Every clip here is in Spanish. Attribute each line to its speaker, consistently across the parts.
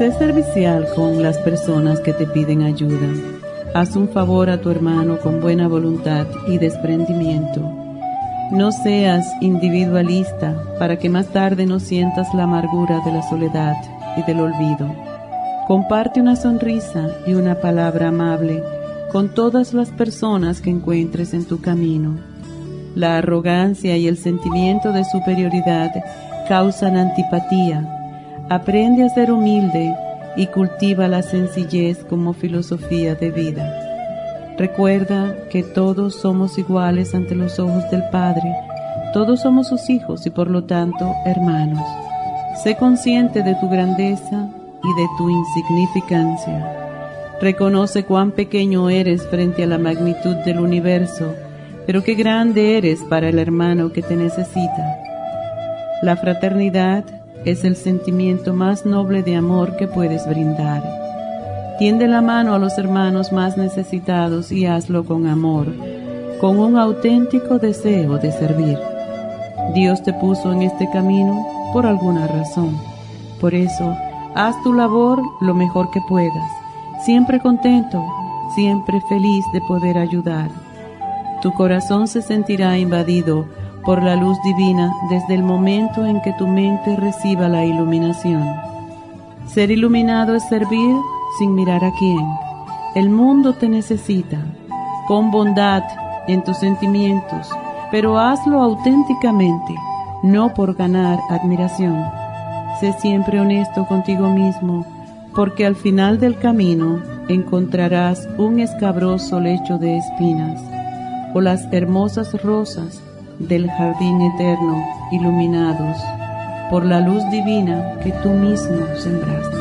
Speaker 1: Sé servicial con las personas que te piden ayuda. Haz un favor a tu hermano con buena voluntad y desprendimiento. No seas individualista para que más tarde no sientas la amargura de la soledad y del olvido. Comparte una sonrisa y una palabra amable con todas las personas que encuentres en tu camino. La arrogancia y el sentimiento de superioridad causan antipatía Aprende a ser humilde y cultiva la sencillez como filosofía de vida. Recuerda que todos somos iguales ante los ojos del Padre, todos somos sus hijos y por lo tanto hermanos. Sé consciente de tu grandeza y de tu insignificancia. Reconoce cuán pequeño eres frente a la magnitud del universo, pero qué grande eres para el hermano que te necesita. La fraternidad es el sentimiento más noble de amor que puedes brindar. Tiende la mano a los hermanos más necesitados y hazlo con amor, con un auténtico deseo de servir. Dios te puso en este camino por alguna razón. Por eso, haz tu labor lo mejor que puedas, siempre contento, siempre feliz de poder ayudar. Tu corazón se sentirá invadido por la luz divina desde el momento en que tu mente reciba la iluminación. Ser iluminado es servir sin mirar a quién. El mundo te necesita. Con bondad en tus sentimientos, pero hazlo auténticamente, no por ganar admiración. Sé siempre honesto contigo mismo, porque al final del camino encontrarás un escabroso lecho de espinas o las hermosas rosas del jardín eterno, iluminados por la luz divina que tú mismo sembraste.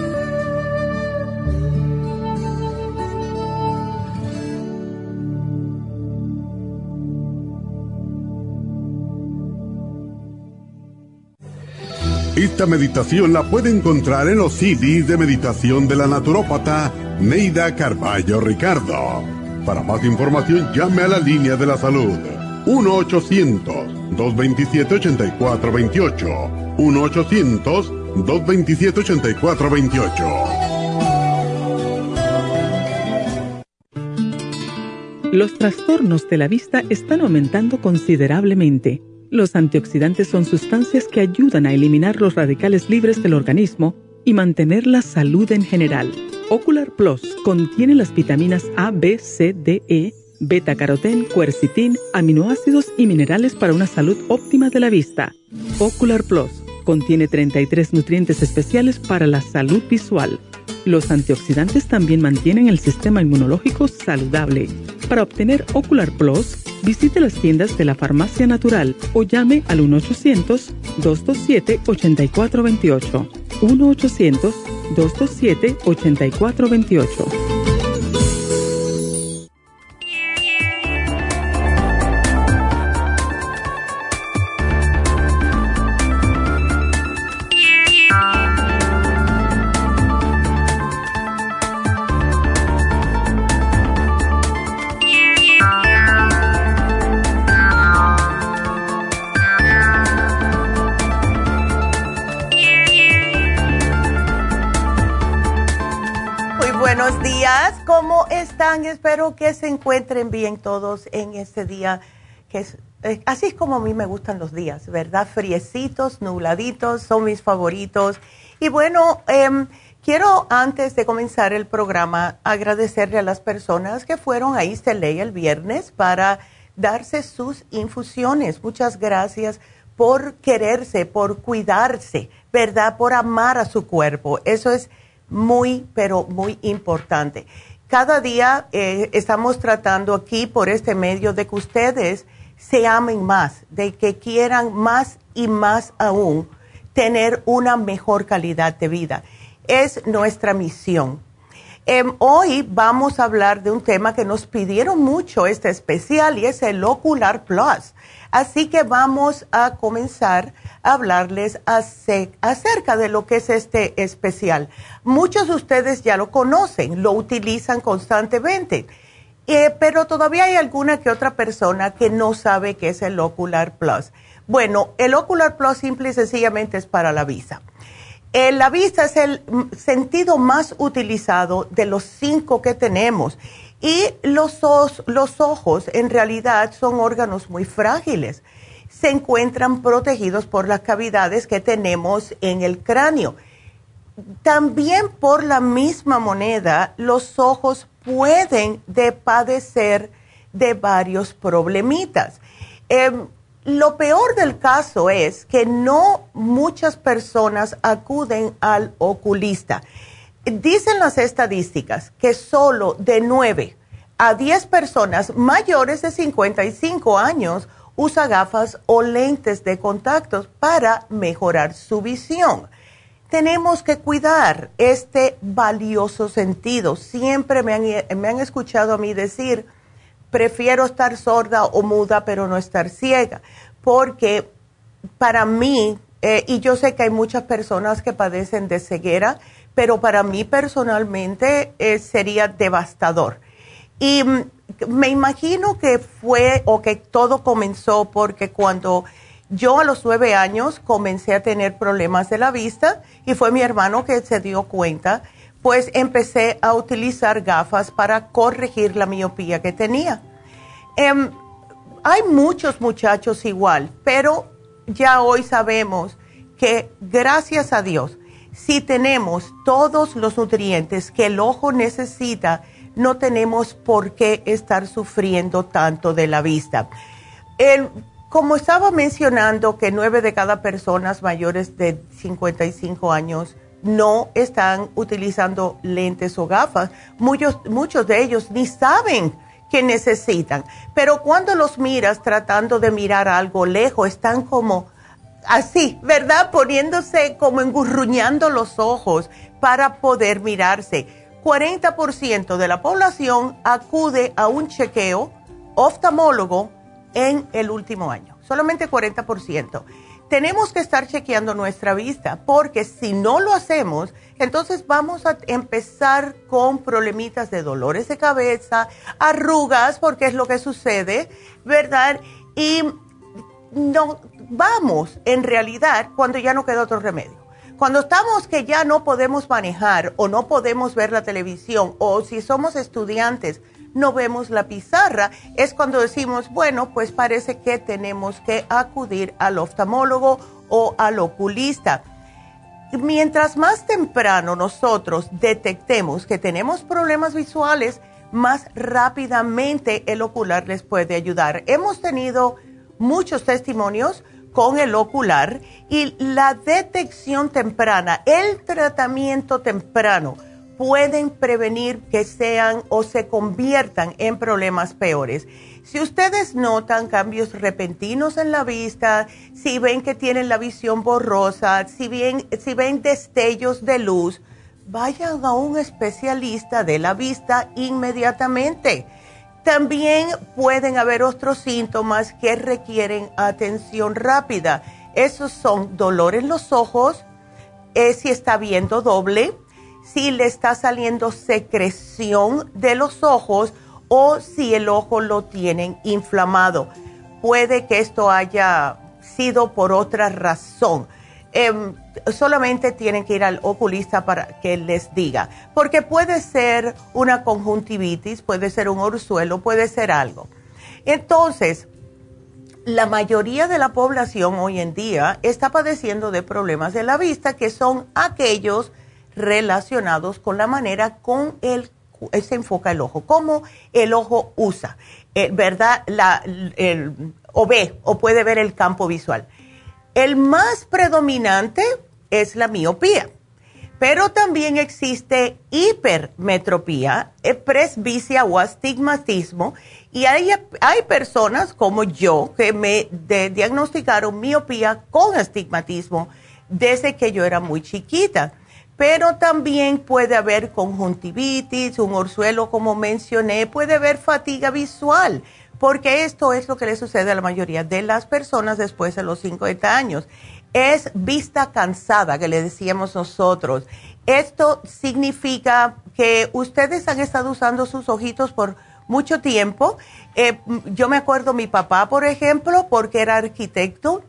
Speaker 2: Esta meditación la puede encontrar en los CDs de meditación de la naturópata Neida Carballo Ricardo. Para más información llame a la línea de la salud 1-800-227-8428. 1-800-227-8428.
Speaker 3: Los trastornos de la vista están aumentando considerablemente. Los antioxidantes son sustancias que ayudan a eliminar los radicales libres del organismo y mantener la salud en general. Ocular Plus contiene las vitaminas A, B, C, D, E beta carotén, cuercitín, aminoácidos y minerales para una salud óptima de la vista. Ocular Plus contiene 33 nutrientes especiales para la salud visual. Los antioxidantes también mantienen el sistema inmunológico saludable. Para obtener Ocular Plus, visite las tiendas de la Farmacia Natural o llame al 1-800-227-8428. 1-800-227-8428.
Speaker 4: Espero que se encuentren bien todos en este día, que es, eh, así es como a mí me gustan los días, ¿verdad? Friecitos, nubladitos, son mis favoritos. Y bueno, em, quiero antes de comenzar el programa agradecerle a las personas que fueron a Isteley el viernes para darse sus infusiones. Muchas gracias por quererse, por cuidarse, ¿verdad? Por amar a su cuerpo. Eso es muy, pero muy importante. Cada día eh, estamos tratando aquí por este medio de que ustedes se amen más, de que quieran más y más aún tener una mejor calidad de vida. Es nuestra misión. Em, hoy vamos a hablar de un tema que nos pidieron mucho, este especial, y es el Ocular Plus. Así que vamos a comenzar hablarles acerca de lo que es este especial. Muchos de ustedes ya lo conocen, lo utilizan constantemente, eh, pero todavía hay alguna que otra persona que no sabe qué es el Ocular Plus. Bueno, el Ocular Plus simple y sencillamente es para la vista. Eh, la vista es el sentido más utilizado de los cinco que tenemos y los ojos en realidad son órganos muy frágiles. Se encuentran protegidos por las cavidades que tenemos en el cráneo. También por la misma moneda, los ojos pueden de padecer de varios problemitas. Em, lo peor del caso es que no muchas personas acuden al oculista. Dicen las estadísticas que solo de 9 a 10 personas mayores de 55 años usa gafas o lentes de contactos para mejorar su visión. Tenemos que cuidar este valioso sentido. Siempre me han, escuchado a mí decir, prefiero estar sorda o muda, pero no estar ciega, porque para mí, eh, y yo sé que hay muchas personas que padecen de ceguera, pero para mí personalmente eh, sería devastador. Y mm, me imagino que fue o que todo comenzó porque cuando yo a los nueve años comencé a tener problemas de la vista y fue mi hermano que se dio cuenta pues empecé a utilizar gafas para corregir la miopía que tenía. Em, hay muchos muchachos igual, pero ya hoy sabemos que gracias a Dios, si tenemos todos los nutrientes que el ojo necesita, no tenemos por qué estar sufriendo tanto de la vista. como estaba mencionando que nueve de cada personas mayores de 55 años no están utilizando lentes o gafas. Muchos, muchos de ellos ni saben que necesitan. Pero cuando los miras tratando de mirar algo lejos, están como así, ¿verdad? Poniéndose como engurruñando los ojos para poder mirarse. 40% de la población acude a un chequeo oftalmólogo en el último año. Solamente 40% tenemos que estar chequeando nuestra vista, porque si no lo hacemos, entonces vamos a empezar con problemitas de dolores de cabeza, arrugas, porque es lo que sucede, ¿verdad? Y no vamos en realidad cuando ya no queda otro remedio. Cuando estamos que ya no podemos manejar o no podemos ver la televisión o si somos estudiantes, no vemos la pizarra, es cuando decimos, bueno, pues parece que tenemos que acudir al oftalmólogo o al oculista. Mientras más temprano nosotros detectemos que tenemos problemas visuales, más rápidamente el ocular les puede ayudar. Hemos tenido muchos testimonios con el ocular y la detección temprana, el tratamiento temprano, pueden prevenir que sean o se conviertan en problemas peores. Si ustedes notan cambios repentinos en la vista, si ven que tienen la visión borrosa, si, si ven destellos de luz, vayan a un especialista de la vista inmediatamente. También pueden haber otros síntomas que requieren atención rápida. Esos son dolor en los ojos, eh, si está viendo doble, si le está saliendo secreción de los ojos o si el ojo lo tienen inflamado. Puede que esto haya sido por otra razón. Em, solamente tienen que ir al oculista para que les diga, porque puede ser una conjuntivitis, puede ser un orzuelo, puede ser algo. Entonces, la mayoría de la población hoy en día está padeciendo de problemas de la vista, que son aquellos relacionados con la manera con el se enfoca el ojo, cómo el ojo usa, eh, ¿verdad? La, o ve o puede ver el campo visual. El más predominante es la miopía, Pero también existe hipermetropía, eh, presbicia o astigmatismo. Y hay, hay personas como yo que me diagnosticaron miopía con astigmatismo desde que yo era muy chiquita. Pero también puede haber conjuntivitis, un orzuelo como mencioné, puede haber fatiga visual, porque esto es lo que le sucede a la mayoría de las personas después de los 50 años es vista cansada, que le decíamos nosotros. Esto significa que ustedes han estado usando sus ojitos por mucho tiempo. Eh, yo me acuerdo mi papá, por ejemplo, porque era arquitecto,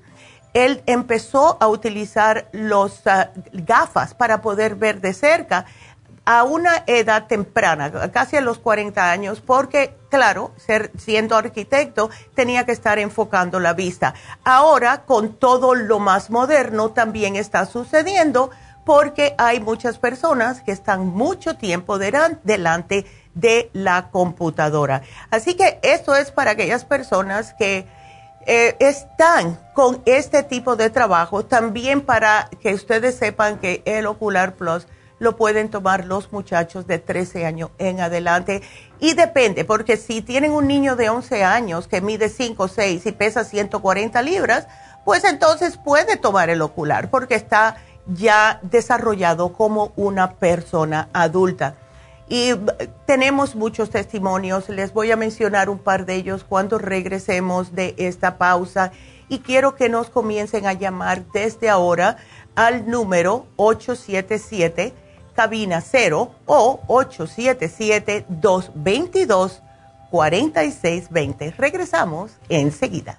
Speaker 4: él empezó a utilizar los ah, gafas para poder ver de cerca a una edad temprana, casi a los 40 años, porque, claro, siendo arquitecto, tenía que estar enfocando la vista. Ahora, con todo lo más moderno, también está sucediendo porque hay muchas personas que están mucho tiempo delante de la computadora. Así que esto es para aquellas personas que eh, están con este tipo de trabajo, también para que ustedes sepan que el Ocular Plus lo pueden tomar los muchachos de 13 años en adelante. Y depende, porque si tienen un niño de 11 años que mide 5 o 6 y pesa 140 libras, pues entonces puede tomar el ocular porque está ya desarrollado como una persona adulta. Y tenemos muchos testimonios, les voy a mencionar un par de ellos cuando regresemos de esta pausa y quiero que nos comiencen a llamar desde ahora al número 877 cabina 0 o 877-222-4620. Regresamos enseguida.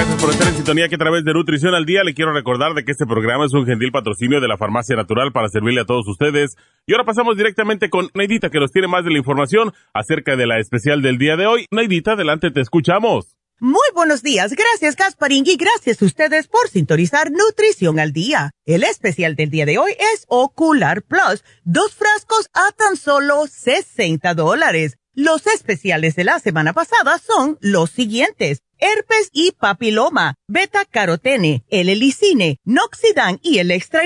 Speaker 5: Gracias por estar en sintonía que a través de Nutrición al Día le quiero recordar de que este programa es un gentil patrocinio de la Farmacia Natural para servirle a todos ustedes. Y ahora pasamos directamente con Neidita que nos tiene más de la información acerca de la especial del día de hoy. Neidita, adelante, te escuchamos.
Speaker 6: Muy buenos días, gracias Gasparín y gracias a ustedes por sintonizar Nutrición al Día. El especial del día de hoy es Ocular Plus, dos frascos a tan solo 60 dólares. Los especiales de la semana pasada son los siguientes herpes y papiloma, beta carotene, el helicine, noxidan y el extra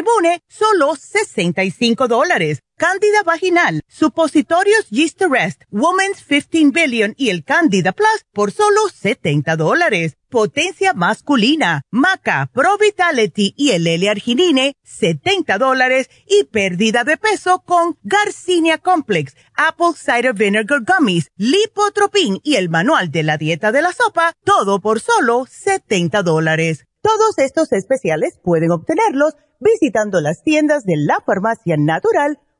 Speaker 6: solo 65 dólares. Cándida vaginal, supositorios Gist Rest, Women's 15 Billion y el Candida Plus por solo 70 dólares. Potencia masculina, Maca, Pro Vitality y el L-Arginine, 70 dólares. Y pérdida de peso con Garcinia Complex, Apple Cider Vinegar Gummies, Lipotropin y el Manual de la Dieta de la Sopa, todo por solo 70 dólares. Todos estos especiales pueden obtenerlos visitando las tiendas de la Farmacia Natural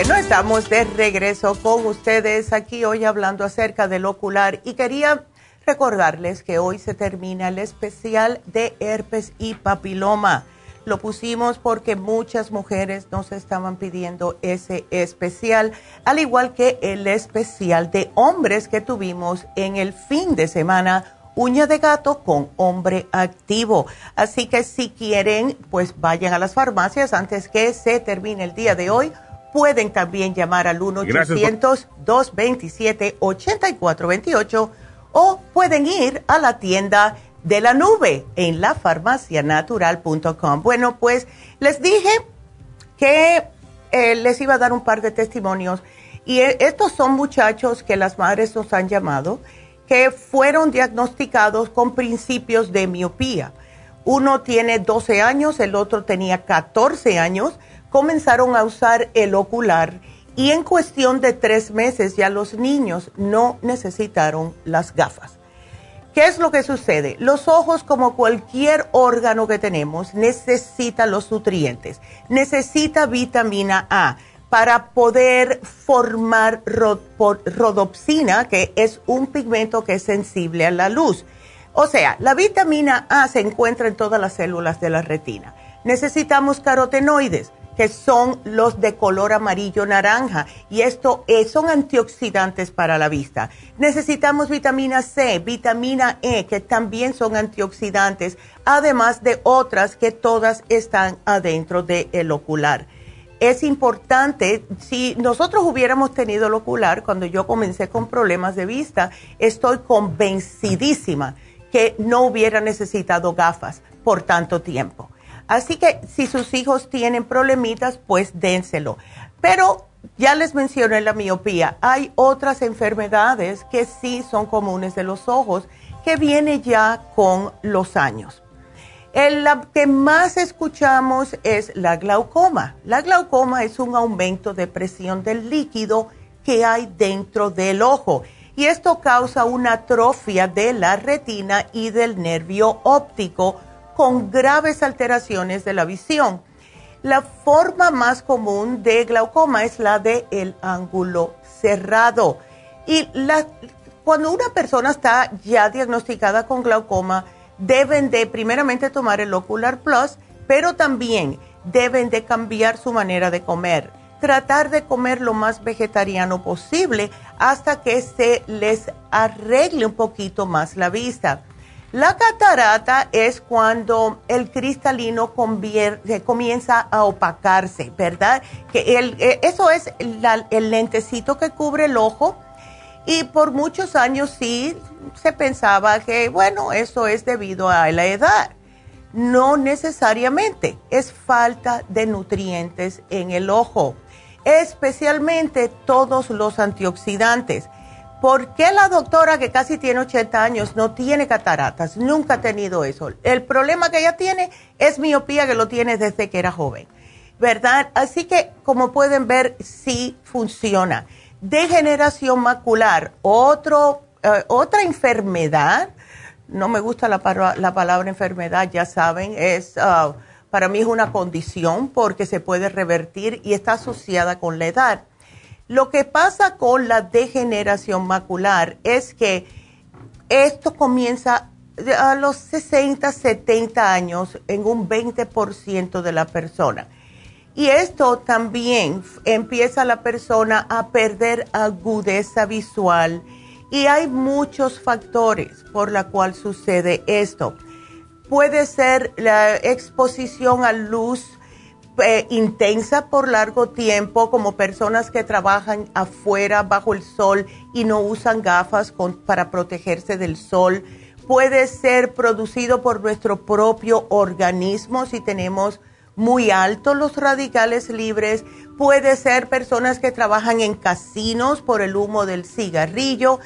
Speaker 4: Bueno, estamos de regreso con ustedes aquí hoy hablando acerca del ocular y quería recordarles que hoy se termina el especial de herpes y papiloma. Lo pusimos porque muchas mujeres nos estaban pidiendo ese especial, al igual que el especial de hombres que tuvimos en el fin de semana, uña de gato con hombre activo. Así que si quieren, pues vayan a las farmacias antes que se termine el día de hoy. Pueden también llamar al 1-800-227-8428 o pueden ir a la tienda de la nube en lafarmacianatural.com. Bueno, pues les dije que eh, les iba a dar un par de testimonios y eh, estos son muchachos que las madres nos han llamado que fueron diagnosticados con principios de miopía. Uno tiene 12 años, el otro tenía 14 años, comenzaron a usar el ocular y en cuestión de tres meses ya los niños no necesitaron las gafas. ¿Qué es lo que sucede? Los ojos, como cualquier órgano que tenemos, necesitan los nutrientes, necesita vitamina A para poder formar rodopsina, que es un pigmento que es sensible a la luz. O sea, la vitamina A se encuentra en todas las células de la retina. Necesitamos carotenoides que son los de color amarillo naranja y esto son antioxidantes para la vista. Necesitamos vitamina C, vitamina E que también son antioxidantes, además de otras que todas están adentro del ocular. Es importante, si nosotros hubiéramos tenido el ocular cuando yo comencé con problemas de vista, estoy convencidísima que no hubiera necesitado gafas por tanto tiempo. Así que si sus hijos tienen problemitas, pues dénselo. Pero ya les mencioné la miopía. Hay otras enfermedades que sí son comunes de los ojos, que viene ya con los años. El que más escuchamos es la glaucoma. La glaucoma es un aumento de presión del líquido que hay dentro del ojo y esto causa una atrofia de la retina y del nervio óptico con graves alteraciones de la visión. La forma más común de glaucoma es la de el ángulo cerrado. Y cuando una persona está ya diagnosticada con glaucoma, deben de primeramente tomar el Ocular Plus, pero también deben de cambiar su manera de comer. Tratar de comer lo más vegetariano posible hasta que se les arregle un poquito más la vista la catarata es cuando el cristalino comienza a opacarse, ¿verdad? Que eh, eso es el lentecito que cubre el ojo y por muchos años sí se pensaba que, bueno, eso es debido a la edad. No necesariamente, es falta de nutrientes en el ojo, especialmente todos los antioxidantes ¿Por qué la doctora que casi tiene 80 años no tiene cataratas? Nunca ha tenido eso. El problema que ella tiene es miopía que lo tiene desde que era joven, ¿verdad? Así que, como pueden ver, sí funciona. Degeneración macular, otro, eh, otra enfermedad, no me gusta la, la, palabra enfermedad, ya saben, es, ah, para mí es una condición porque se puede revertir y está asociada con la edad lo que pasa con la degeneración macular es que esto comienza a los 60, 70 años en un 20% de la persona. Y esto también empieza la persona a perder agudeza visual y hay muchos factores por la cual sucede esto. Puede ser la exposición a luz eh, intensa por largo tiempo, como personas que trabajan afuera bajo el sol y no usan gafas para protegerse del sol. puede ser producido por nuestro propio organismo si tenemos muy altos los radicales libres, puede ser personas que trabajan en casinos por el humo del cigarrillo,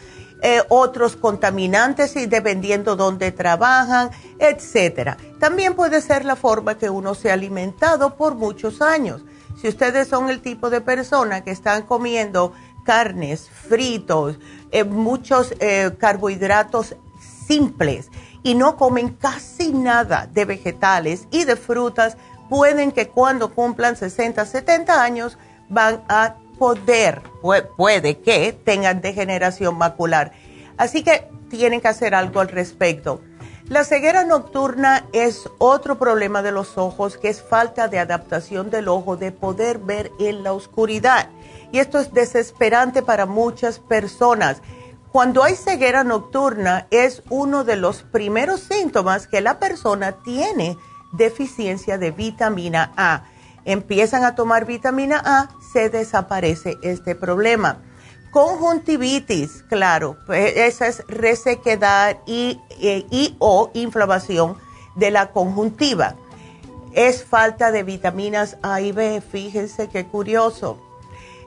Speaker 4: eh, otros contaminantes y dependiendo dónde trabajan, etcétera. También puede ser la forma que uno se ha alimentado por muchos años. Si ustedes son el tipo de persona que están comiendo carnes, fritos, eh, muchos eh, carbohidratos simples y no comen casi nada de vegetales y de frutas, pueden que cuando cumplan 60, 70 años van a poder, puede que tengan degeneración macular. Así que tienen que hacer algo al respecto. La ceguera nocturna es otro problema de los ojos, que es falta de adaptación del ojo, de poder ver en la oscuridad. Y esto es desesperante para muchas personas. Cuando hay ceguera nocturna es uno de los primeros síntomas que la persona tiene deficiencia de vitamina A. Empiezan a tomar vitamina A, se desaparece este problema. Conjuntivitis, claro, pues esa es resequedad y, y, o inflamación de la conjuntiva. Es falta de vitaminas A y B, fíjense qué curioso.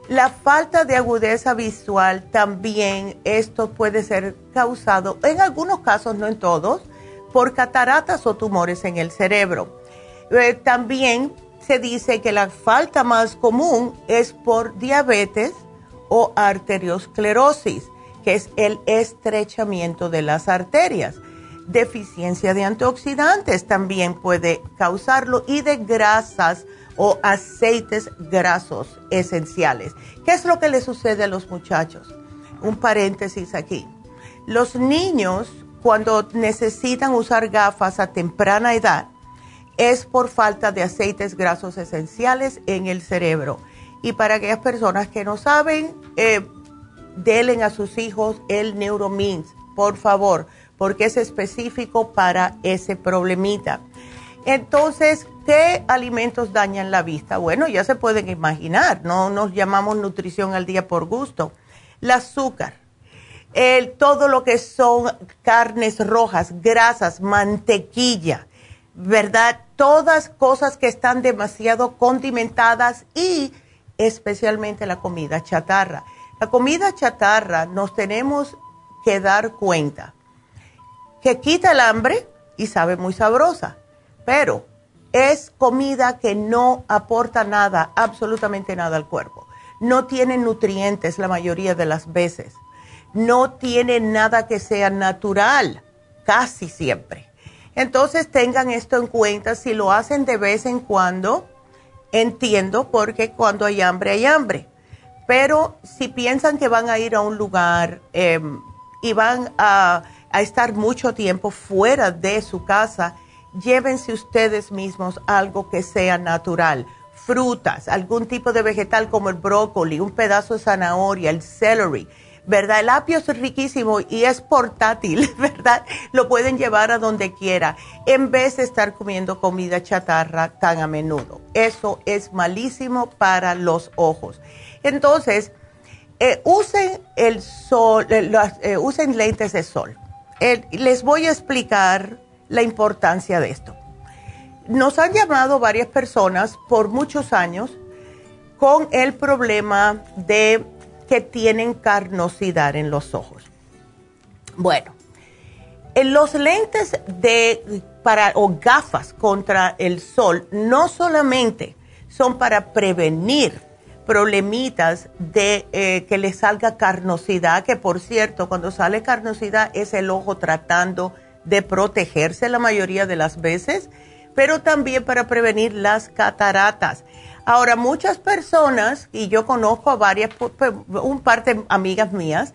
Speaker 4: La falta de agudeza visual también, esto puede ser causado, en algunos casos, no en todos, por cataratas o tumores en el cerebro. Eh, también se dice que la falta más común es por diabetes o arteriosclerosis, que es el estrechamiento de las arterias. Deficiencia de antioxidantes también puede causarlo y de grasas o aceites grasos esenciales. ¿Qué es lo que le sucede a los muchachos? Un paréntesis aquí. Los niños cuando necesitan usar gafas a temprana edad es por falta de aceites grasos esenciales en el cerebro. Y para aquellas personas que no saben, eh, denle a sus hijos el Neuromins, por favor, porque es específico para ese problemita. Entonces, ¿qué alimentos dañan la vista? Bueno, ya se pueden imaginar, no nos llamamos nutrición al día por gusto. El azúcar, el, todo lo que son carnes rojas, grasas, mantequilla, ¿verdad? Todas cosas que están demasiado condimentadas y especialmente la comida chatarra. La comida chatarra nos tenemos que dar cuenta que quita el hambre y sabe muy sabrosa, pero es comida que no aporta nada, absolutamente nada al cuerpo. No tiene nutrientes la mayoría de las veces no tiene nada que sea natural, casi siempre. Entonces tengan esto en cuenta, si lo hacen de vez en cuando, entiendo porque cuando hay hambre hay hambre. Pero si piensan que van a ir a un lugar em, y van a, a estar mucho tiempo fuera de su casa, llévense ustedes mismos algo que sea natural frutas, algún tipo de vegetal como el brócoli, un pedazo de zanahoria, el celery ¿verdad? El apio es riquísimo y es portátil, ¿verdad? Lo pueden llevar a donde quiera en vez de estar comiendo comida chatarra tan a menudo. Eso es malísimo para los ojos. Entonces, eh, usen el sol, eh, eh, usen lentes de sol. les voy a explicar la importancia de esto. Nos han llamado varias personas por muchos años con el problema de que tienen carnosidad en los ojos. Bueno, en los lentes de para o gafas contra el sol no solamente son para prevenir problemitas de eh, que le salga carnosidad, que por cierto, cuando sale carnosidad es el ojo tratando de protegerse la mayoría de las veces, pero también para prevenir las cataratas. Ahora, muchas personas, y yo conozco a varias, un par de amigas mías,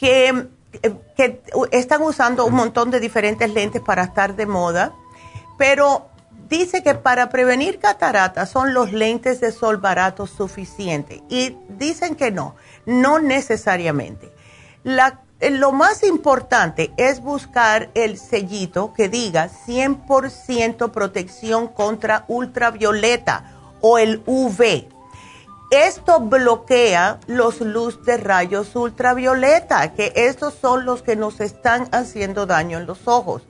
Speaker 4: que, que están usando un montón de diferentes lentes para estar de moda, pero dice que para prevenir cataratas son los lentes de sol baratos suficientes. Y dicen que no, no necesariamente. lo más importante es buscar el sellito que diga 100% protección contra ultravioleta o el UV. Esto bloquea los luz de rayos ultravioleta, que estos son los que nos están haciendo daño en los ojos.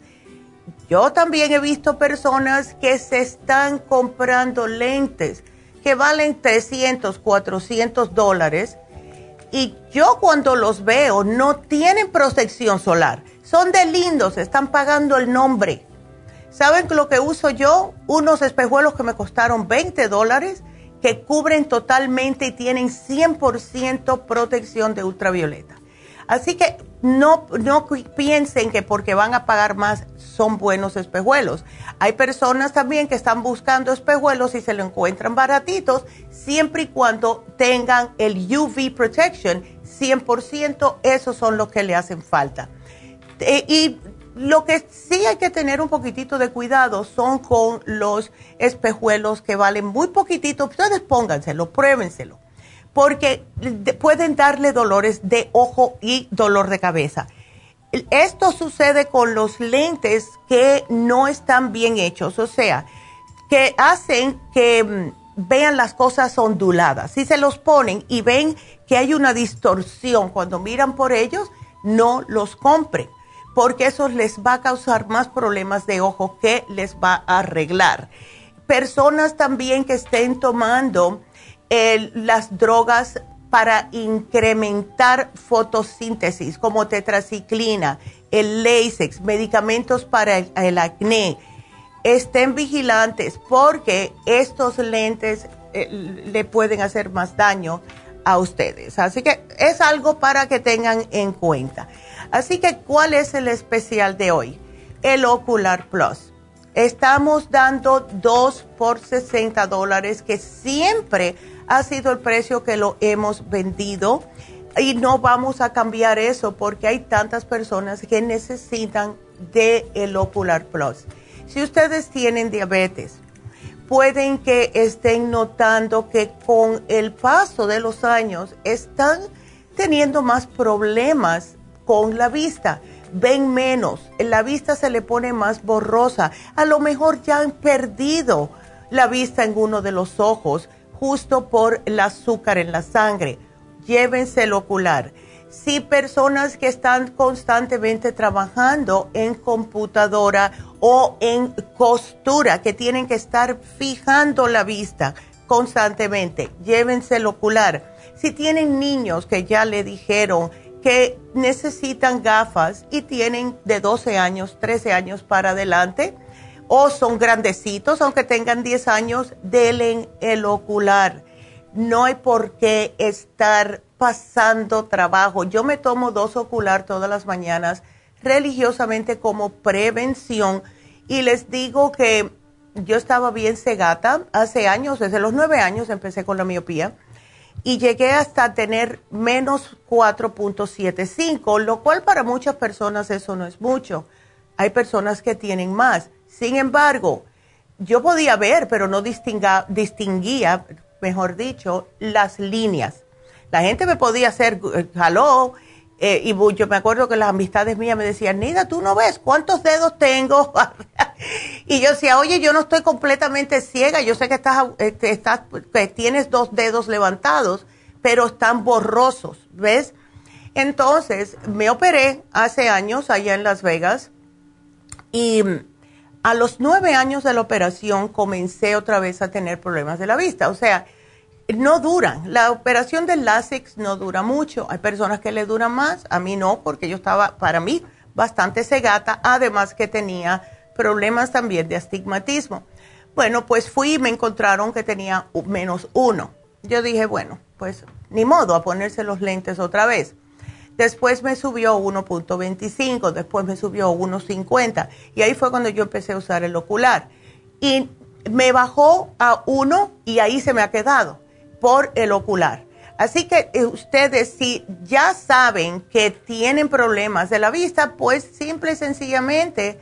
Speaker 4: Yo también he visto personas que se están comprando lentes que valen 300, 400 dólares y yo cuando los veo no tienen protección solar. Son de lindos, están pagando el nombre. ¿Saben lo que uso yo? Unos espejuelos que me costaron 20 dólares que cubren totalmente y tienen 100% protección de ultravioleta. Así que no, no piensen que porque van a pagar más son buenos espejuelos. Hay personas también que están buscando espejuelos y se lo encuentran baratitos, siempre y cuando tengan el UV protection, 100%, esos son los que le hacen falta. Eh, y lo que sí hay que tener un poquitito de cuidado son con los espejuelos que valen muy poquitito. Ustedes pónganselo, pruébenselo porque pueden darle dolores de ojo y dolor de cabeza. Esto sucede con los lentes que no están bien hechos, o sea, que hacen que mm, vean las cosas onduladas. Si se los ponen y ven que hay una distorsión cuando miran por ellos, no los compren, porque eso les va a causar más problemas de ojo que les va a arreglar. Personas también que estén tomando las drogas para incrementar fotosíntesis, como tetraciclina, el Lasix, medicamentos para el, acné. Estén vigilantes porque estos lentes eh, le pueden hacer más daño a ustedes. Así que es algo para que tengan en cuenta. Así que, ¿cuál es el especial de hoy? El Ocular Plus. Estamos dando dos por 60 dólares, que siempre ha sido el precio que lo hemos vendido y no vamos a cambiar eso porque hay tantas personas que necesitan de el Ocular Plus. Si ustedes tienen diabetes, pueden que estén notando que con el paso de los años están teniendo más problemas con la vista. Ven menos, la vista se le pone más borrosa. A lo mejor ya han perdido la vista en uno de los ojos justo por el azúcar en la sangre. Llévense el ocular. Si personas que están constantemente trabajando en computadora o en costura, que tienen que estar fijando la vista constantemente, llévense el ocular. Si tienen niños que ya le dijeron que necesitan gafas y tienen de 12 años, 13 años para adelante, o son grandecitos, aunque tengan 10 años, denle el ocular. No hay por qué estar pasando trabajo. Yo me tomo dos ocular todas las mañanas religiosamente como prevención y les digo que yo estaba bien cegata hace años, desde los nueve años empecé con la miopía y llegué hasta tener menos 4.75, lo cual para muchas personas eso no es mucho. Hay personas que tienen más. Sin embargo, yo podía ver, pero no distinguía, mejor dicho, las líneas. La gente me podía hacer jaló, eh, y yo me acuerdo que las amistades mías me decían, Nida, tú no ves cuántos dedos tengo. y yo decía, oye, yo no estoy completamente ciega, yo sé que estás, este, estás, que tienes dos dedos levantados, pero están borrosos, ¿ves? Entonces, me operé hace años allá en Las Vegas y a los nueve años de la operación comencé otra vez a tener problemas de la vista. O sea, no duran. La operación del LASIK no dura mucho. Hay personas que le duran más, a mí no, porque yo estaba, para mí, bastante cegata, además que tenía problemas también de astigmatismo. Bueno, pues fui y me encontraron que tenía menos uno. Yo dije, bueno, pues ni modo a ponerse los lentes otra vez. Después me subió a 1.25, después me subió a 1.50 y ahí fue cuando yo empecé a usar el ocular. Y me bajó a 1 y ahí se me ha quedado por el ocular. Así que eh, ustedes si ya saben que tienen problemas de la vista, pues simple y sencillamente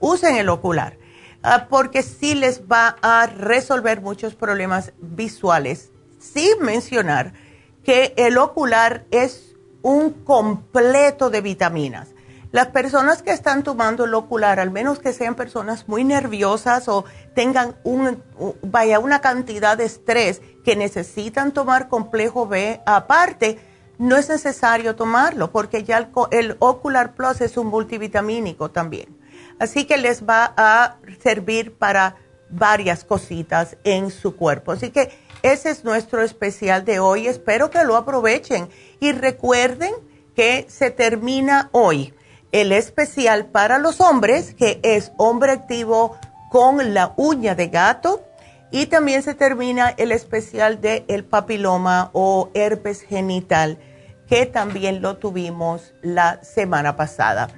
Speaker 4: usen el ocular, ah, porque sí les va a resolver muchos problemas visuales. Sin mencionar que el ocular es un completo de vitaminas. Las personas que están tomando el ocular, al menos que sean personas muy nerviosas o tengan un, vaya, una cantidad de estrés que necesitan tomar complejo B aparte, no es necesario tomarlo porque ya el, el Ocular Plus es un multivitamínico también. Así que les va a servir para varias cositas en su cuerpo. Así que ese es nuestro especial de hoy. Espero que lo aprovechen y recuerden que se termina hoy el especial para los hombres, que es hombre activo con la uña de gato. Y también se termina el especial de el papiloma o herpes genital, que también lo tuvimos la semana pasada.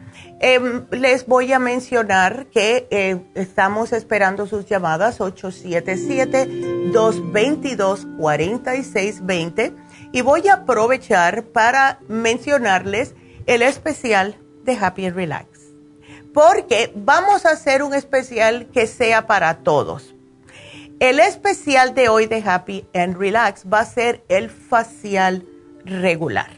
Speaker 4: Em, les voy a mencionar que eh, estamos esperando sus llamadas 877-222-4620 y voy a aprovechar para mencionarles el especial de Happy and Relax. Porque vamos a hacer un especial que sea para todos. El especial de hoy de Happy and Relax va a ser el facial regular.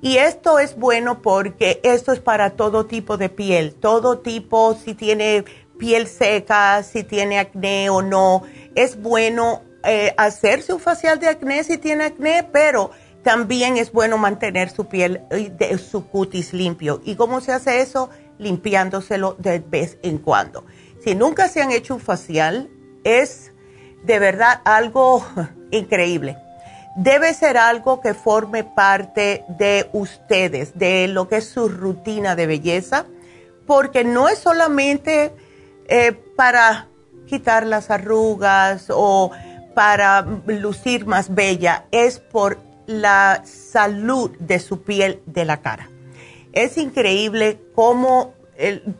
Speaker 4: Y esto es bueno porque esto es para todo tipo de piel, todo tipo, si tiene piel seca, si tiene acné o no. Es bueno eh, hacerse un facial de acné si tiene acné, pero también es bueno mantener su piel, de, su cutis limpio. ¿Y cómo se hace eso? Limpiándoselo de vez en cuando. Si nunca se han hecho un facial, es de verdad algo increíble debe ser algo que forme parte de ustedes, de lo que es su rutina de belleza, porque no es solamente eh, para quitar las arrugas o para lucir más bella, es por la salud de su piel de la cara. Es increíble cómo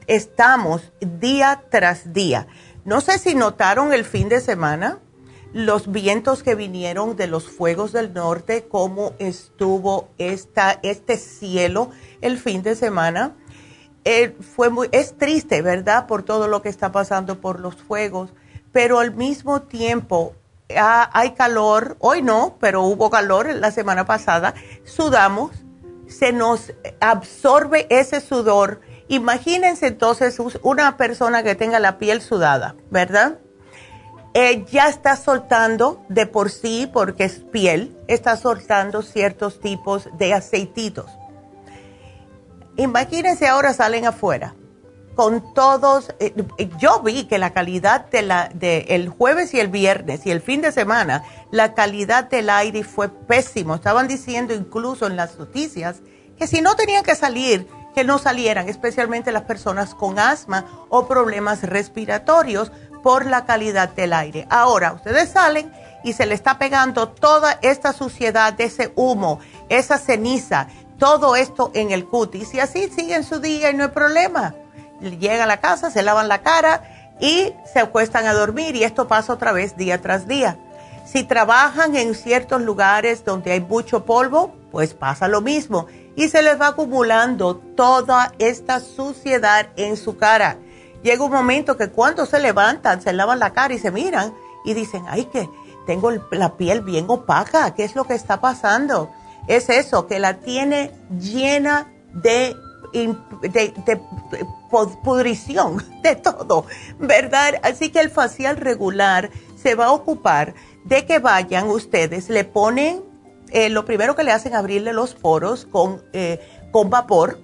Speaker 4: estamos día tras día. No sé si notaron el fin de semana, los vientos que vinieron de los fuegos del norte, cómo estuvo esta, este cielo el fin de semana. Eh, fue muy, es triste, ¿verdad? Por todo lo que está pasando por los fuegos, pero al mismo tiempo ah, hay calor, hoy no, pero hubo calor la semana pasada, sudamos, se nos absorbe ese sudor. Imagínense entonces una persona que tenga la piel sudada, ¿verdad? Eh, ya está soltando de por sí, porque es piel, está soltando ciertos tipos de aceititos. Imagínense ahora salen afuera con todos. Eh, yo vi que la calidad de la de el jueves y el viernes y el fin de semana, la calidad del aire fue pésimo. Estaban diciendo incluso en las noticias que si no tenían que salir, que no salieran, especialmente las personas con asma o problemas respiratorios, por la calidad del aire. Ahora, ustedes salen y se le está pegando toda esta suciedad, ese humo, esa ceniza, todo esto en el cutis y así siguen su día y no hay problema. Llegan a la casa, se lavan la cara y se acuestan a dormir y esto pasa otra vez día tras día. Si trabajan en ciertos lugares donde hay mucho polvo, pues pasa lo mismo y se les va acumulando toda esta suciedad en su cara llega un momento que cuando se levantan, se lavan la cara y se miran y dicen, ay, que tengo la piel bien opaca, ¿qué es lo que está pasando? Es eso, que la tiene llena de, de, pudrición, de todo, ¿verdad? Así que el facial regular se va a ocupar de que vayan ustedes, le ponen, eh, lo primero que le hacen abrirle los poros con, eh, con vapor,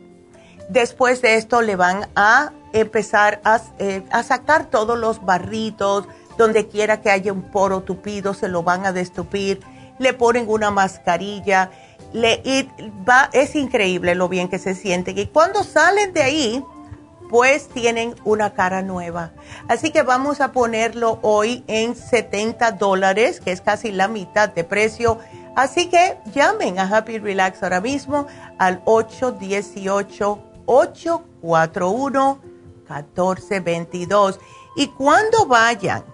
Speaker 4: después de esto le van a empezar eh, a, sacar todos los barritos, donde quiera que haya un poro tupido, se lo van a destupir, le ponen una mascarilla, le, va, es increíble lo bien que se sienten. Y cuando salen de ahí, pues tienen una cara nueva. Así que vamos a ponerlo hoy en 70 dólares, que es casi la mitad de precio. Así que llamen a Happy Relax ahora mismo al 818 841 1422. Y cuando vayan,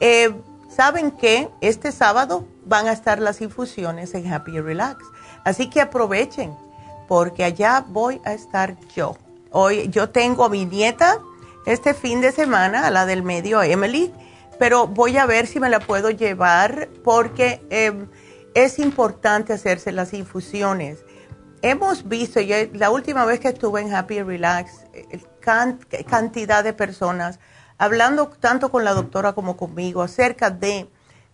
Speaker 4: eh, ¿saben que Este sábado van a estar las infusiones en Happy Relax. Así que aprovechen, porque allá voy a estar yo. Hoy yo tengo a mi nieta este fin de semana, a la del medio, Emily, pero voy a ver si me la puedo llevar porque eh, es importante hacerse las infusiones hemos visto, yo, la última vez que estuve en Happy Relax, cantidad de personas hablando tanto con la doctora como conmigo acerca de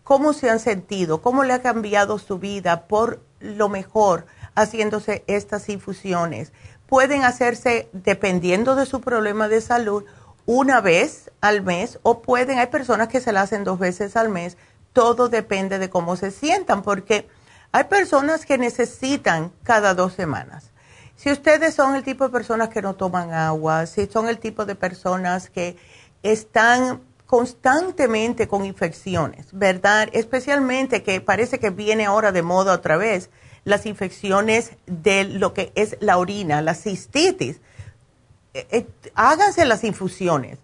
Speaker 4: cómo se han sentido, cómo le ha cambiado su vida por lo mejor haciéndose estas infusiones. Pueden hacerse, dependiendo de su problema de salud, una vez al mes o pueden, hay personas que se la hacen dos veces al mes. Todo depende de cómo se sientan, porque hay personas que necesitan cada dos semanas. Si ustedes son el tipo de personas que no toman agua, si son el tipo de personas que están constantemente con infecciones, ¿verdad? Especialmente que parece que viene ahora de moda otra vez las infecciones de lo que es la orina, la cistitis. Eh, eh, háganse las infusiones.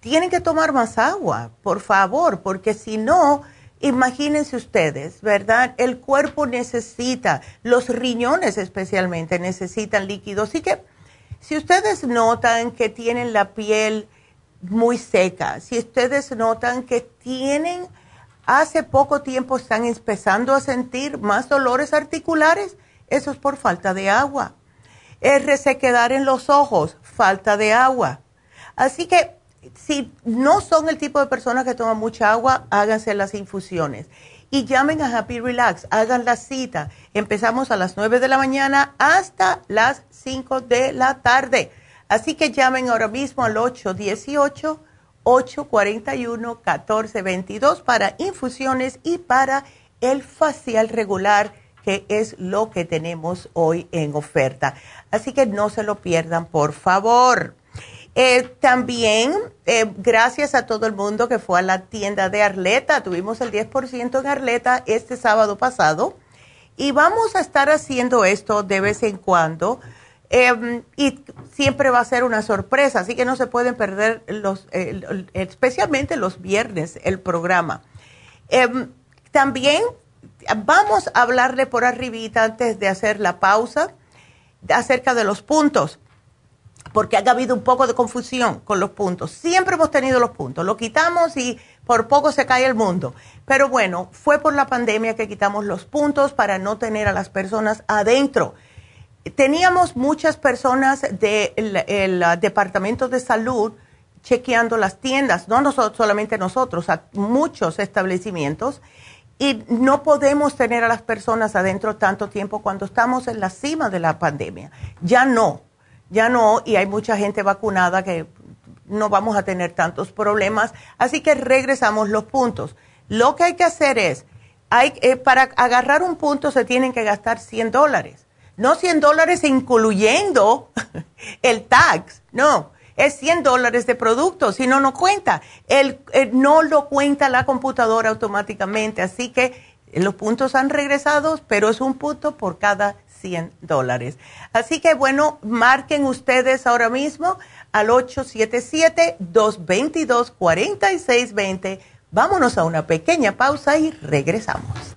Speaker 4: Tienen que tomar más agua, por favor, porque si no, imagínense ustedes, ¿verdad? El cuerpo necesita, los riñones especialmente necesitan líquidos. Así que si ustedes notan que tienen la piel muy seca, si ustedes notan que tienen, hace poco tiempo están empezando a sentir más dolores articulares, eso es por falta de agua. Es resequedar en los ojos, falta de agua. Así que si no son el tipo de personas que toman mucha agua, háganse las infusiones. Y llamen a Happy Relax, hagan la cita. Empezamos a las 9 de la mañana hasta las 5 de la tarde Así que llamen ahora mismo al 818-841-1422 para infusiones y para el facial regular, que es lo que tenemos hoy en oferta. Así que no se lo pierdan, por favor. Eh, también, eh, gracias a todo el mundo que fue a la tienda de Arleta, tuvimos el 10% en Arleta este sábado pasado y vamos a estar haciendo esto de vez en cuando Em, y siempre va a ser una sorpresa, así que no se pueden perder los, especialmente los viernes, el programa. Em, también vamos a hablarle por arribita antes de hacer la pausa acerca de los puntos, porque ha habido un poco de confusión con los puntos. Siempre hemos tenido los puntos, lo quitamos y por poco se cae el mundo. Pero bueno, fue por la pandemia que quitamos los puntos para no tener a las personas adentro teníamos muchas personas del ah, Departamento de Salud chequeando las tiendas, no nosotros, solamente nosotros, a muchos establecimientos, y no podemos tener a las personas adentro tanto tiempo cuando estamos en la cima de la pandemia. Ya no, ya no, y hay mucha gente vacunada que no vamos a tener tantos problemas, así que regresamos los puntos. Lo que hay que hacer es, hay, eh, para agarrar un punto se tienen que gastar 100 dólares no 100 dólares incluyendo el tax, no, es 100 dólares de producto, si no, no cuenta. El, no lo cuenta la computadora automáticamente, así que los puntos han regresado, pero es un punto por cada 100 dólares. Así que bueno, marquen ustedes ahora mismo al 877-222-4620. Vámonos a una pequeña pausa y regresamos.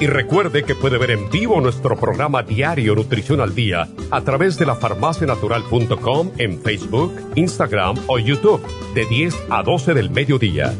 Speaker 7: Y recuerde que puede ver en vivo nuestro programa diario Nutrición al Día a través de la farmacianatural.com en Facebook, Instagram o YouTube de 10 a 12 del mediodía.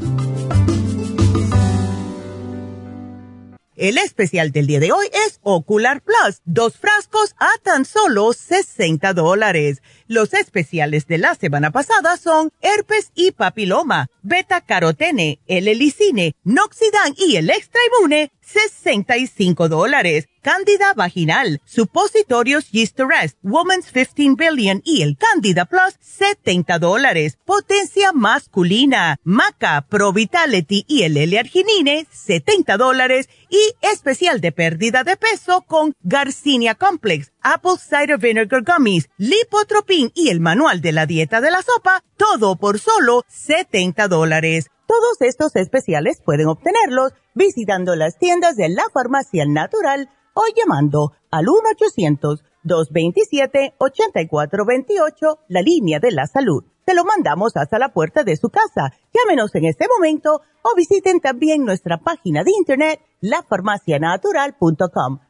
Speaker 4: El especial del día de hoy es Ocular Plus, dos frascos a tan solo 60 dólares. Los especiales de la semana pasada son herpes y papiloma, beta carotene, el helicine, noxidan y el extra inmune, 65 dólares. Cándida vaginal, supositorios Yeast Arrest, Woman's 15 Billion y el Candida Plus, 70 dólares. Potencia masculina, Maca, Pro Vitality y el L-Arginine, 70 dólares. Y especial de pérdida de peso con Garcinia Complex, Apple Cider Vinegar Gummies, Lipotropin y el manual de la dieta de la sopa, todo por solo 70 dólares. Todos estos especiales pueden obtenerlos visitando las tiendas de la farmacia natural o llamando al 1-800-227-8428, la línea de la salud. Se lo mandamos hasta la puerta de su casa. Llámenos en este momento o visiten también nuestra página de internet, lafarmacianatural.com.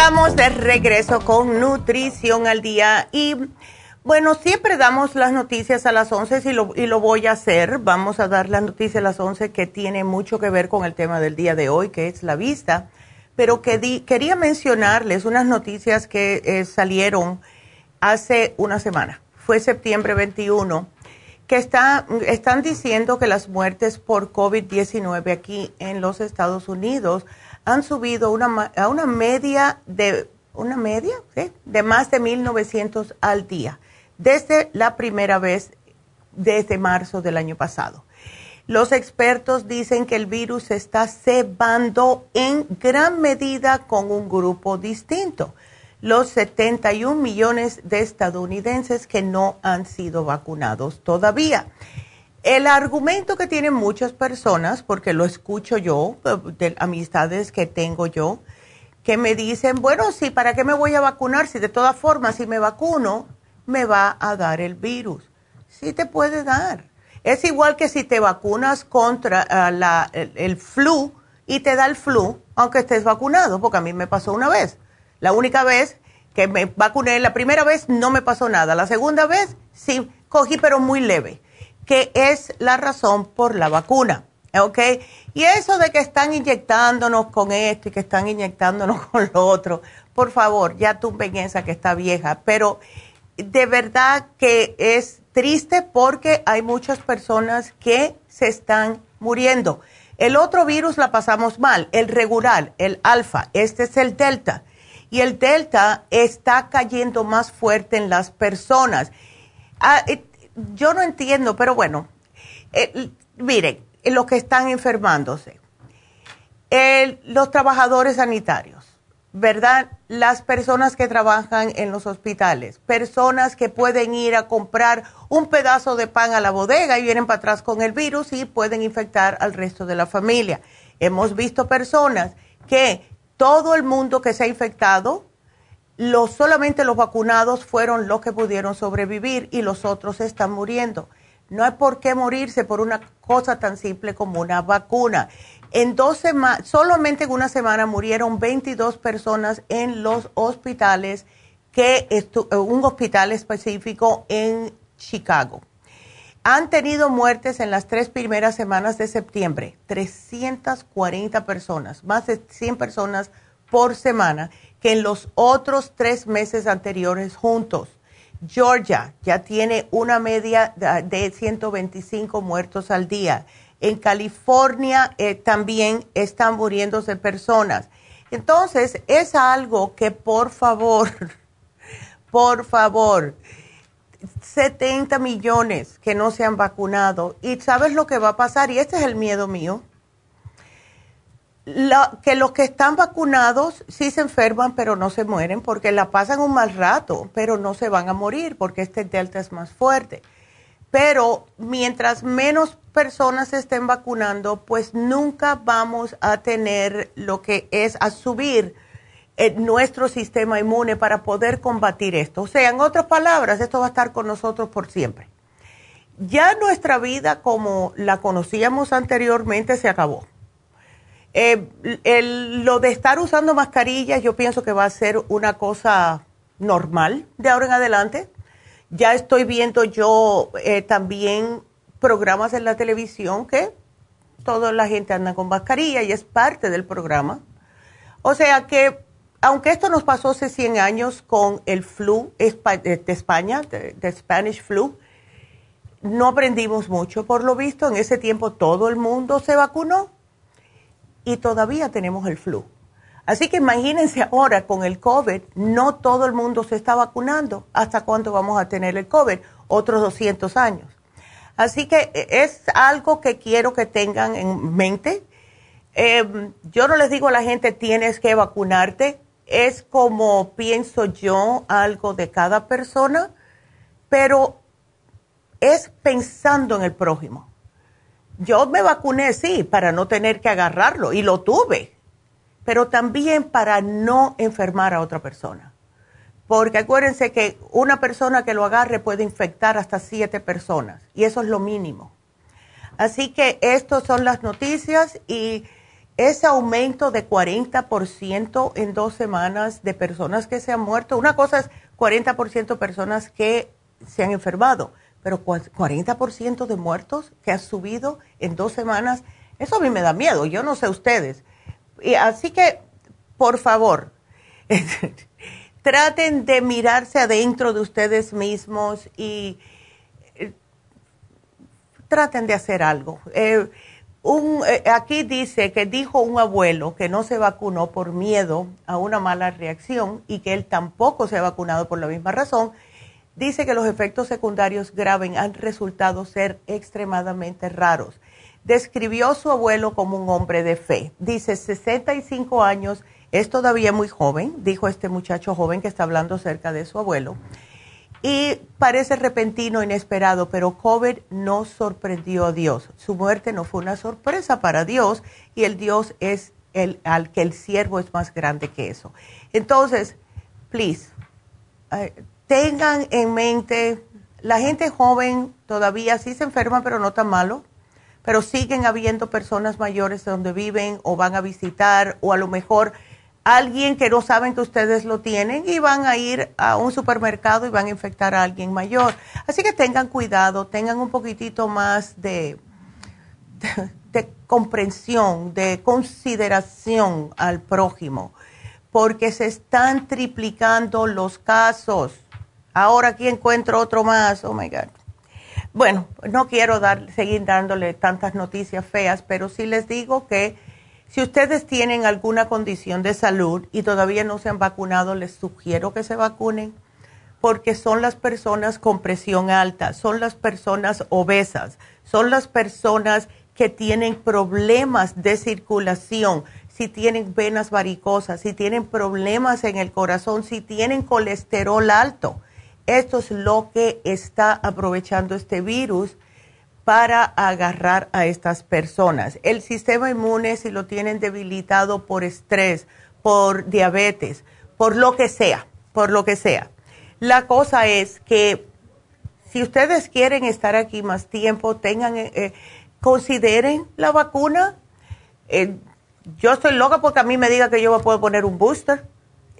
Speaker 4: Estamos de regreso con Nutrición al Día y bueno, siempre damos las noticias a las 11 y lo, y lo voy a hacer. Vamos a dar las noticias a las 11 que tiene mucho que ver con el tema del día de hoy, que es la vista. Pero que quería mencionarles unas noticias que eh, salieron hace una semana. Fue septiembre 21 que está, están diciendo que las muertes por COVID-19 aquí en los Estados Unidos han subido a una media de una media de más de 1.900 al día desde la primera vez desde marzo del año pasado. Los expertos dicen que el virus está cebando en gran medida con un grupo distinto, los 71 millones de estadounidenses que no han sido vacunados todavía. El argumento que tienen muchas personas, porque lo escucho yo, de amistades que tengo yo, que me dicen, bueno, sí, ¿para qué me voy a vacunar si de todas formas si me vacuno me va a dar el virus? Sí te puede dar. Es igual que si te vacunas contra ah, la, el, el, flu y te da el flu, aunque estés vacunado, porque a mí me pasó una vez. La única vez que me vacuné, la primera vez no me pasó nada, la segunda vez sí cogí, pero muy leve que es la razón por la vacuna. ¿Ok? Y eso de que están inyectándonos con esto y que están inyectándonos con lo otro, por favor, ya tú esa que está vieja, pero de verdad que es triste porque hay muchas personas que se están muriendo. El otro virus la pasamos mal, el regular, el alfa, este es el delta. Y el delta está cayendo más fuerte en las personas. Ah, yo no entiendo, pero bueno, eh, miren, los que están enfermándose, los trabajadores sanitarios, ¿verdad? Las personas que trabajan en los hospitales, personas que pueden ir a comprar un pedazo de pan a la bodega y vienen para atrás con el virus y pueden infectar al resto de la familia. Hemos visto personas que todo el mundo que se ha infectado los, solamente los vacunados fueron los que pudieron sobrevivir y los otros están muriendo. No hay por qué morirse por una cosa tan simple como una vacuna. En dos semanas, solamente en una semana murieron 22 personas en los hospitales, que un hospital específico en Chicago. Han tenido muertes en las tres primeras semanas de septiembre, 340 personas, más de 100 personas por semana que en los otros tres meses anteriores juntos. Georgia ya tiene una media de 125 muertos al día. En California eh, también están muriéndose personas. Entonces, es algo que por favor, por favor, 70 millones que no se han vacunado. ¿Y sabes lo que va a pasar? Y este es el miedo mío. Que los que están vacunados sí se enferman, pero no se mueren porque la pasan un mal rato, pero no se van a morir porque este delta es más fuerte. Pero mientras menos personas estén vacunando, pues nunca vamos a tener lo que es a subir eh, nuestro sistema inmune para poder combatir esto. O sea, en otras palabras, esto va a estar con nosotros por siempre. Ya nuestra vida como la conocíamos anteriormente se acabó. Eh, lo de estar usando mascarillas yo pienso que va a ser una cosa normal de ahora en adelante. Ya estoy viendo yo eh, también programas en la televisión que toda la gente anda con mascarilla y es parte del programa. O sea que, aunque esto nos pasó hace 100 años con el flu de España, de, Spanish flu, no aprendimos mucho. Por lo visto, en ese tiempo todo el mundo se vacunó y todavía tenemos el flu. Así que imagínense ahora con el COVID, no todo el mundo se está vacunando. ¿Hasta cuándo vamos a tener el COVID? Otros 200 años. Así que eh, es algo que quiero que tengan en mente. Em, yo no les digo a la gente tienes que vacunarte, es como pienso yo algo de cada persona, pero es pensando en el prójimo. Yo me vacuné, sí, para no tener que agarrarlo y lo tuve, pero también para no enfermar a otra persona porque acuérdense que una persona que lo agarre puede infectar hasta siete personas y eso es lo mínimo. Así que estas son las noticias y ese aumento de 40% en dos semanas de personas que se han muerto, una cosa es 40% de personas que se han enfermado, pero 40% de muertos que ha subido en dos semanas, eso a mí me da miedo, yo no sé ustedes. Y así que, por favor, traten de mirarse adentro de ustedes mismos y eh, traten de hacer algo. Eh, eh, aquí dice que dijo un abuelo que no se vacunó por miedo a una mala reacción y que él tampoco se ha vacunado por la misma razón. Dice que los efectos secundarios graves han resultado ser extremadamente raros. Describió a su abuelo como un hombre de fe. Dice 65 años es todavía muy joven, dijo este muchacho joven que está hablando acerca de su abuelo. Y parece repentino, inesperado, pero COVID no sorprendió a Dios. Su muerte no fue una sorpresa para Dios y el Dios es el al que el siervo es más grande que eso. Entonces, please, tengan en mente, la gente joven todavía sí se enferma, pero no tan malo, pero siguen habiendo personas mayores donde viven o van a visitar o a lo mejor alguien que no saben que ustedes lo tienen y van a ir a un supermercado y van a infectar a alguien mayor. Así que tengan cuidado, tengan un poquitito más de, de, comprensión, de consideración al prójimo, porque se están triplicando los casos. Ahora aquí encuentro otro más, oh my God. Bueno, no quiero dar, seguir dándole tantas noticias feas, pero sí les digo que si ustedes tienen alguna condición de salud y todavía no se han vacunado, les sugiero que se vacunen porque son las personas con presión alta, son las personas obesas, son las personas que tienen problemas de circulación, si tienen venas varicosas, si tienen problemas en el corazón, si tienen colesterol alto. Esto es lo que está aprovechando este virus para agarrar a estas personas. El sistema inmune, si lo tienen debilitado por estrés, por diabetes, por lo que sea, por lo que sea. La cosa es que si ustedes quieren estar aquí más tiempo, tengan, eh, eh, consideren la vacuna. Eh, yo estoy loca porque a mí me diga que yo me puedo poner un booster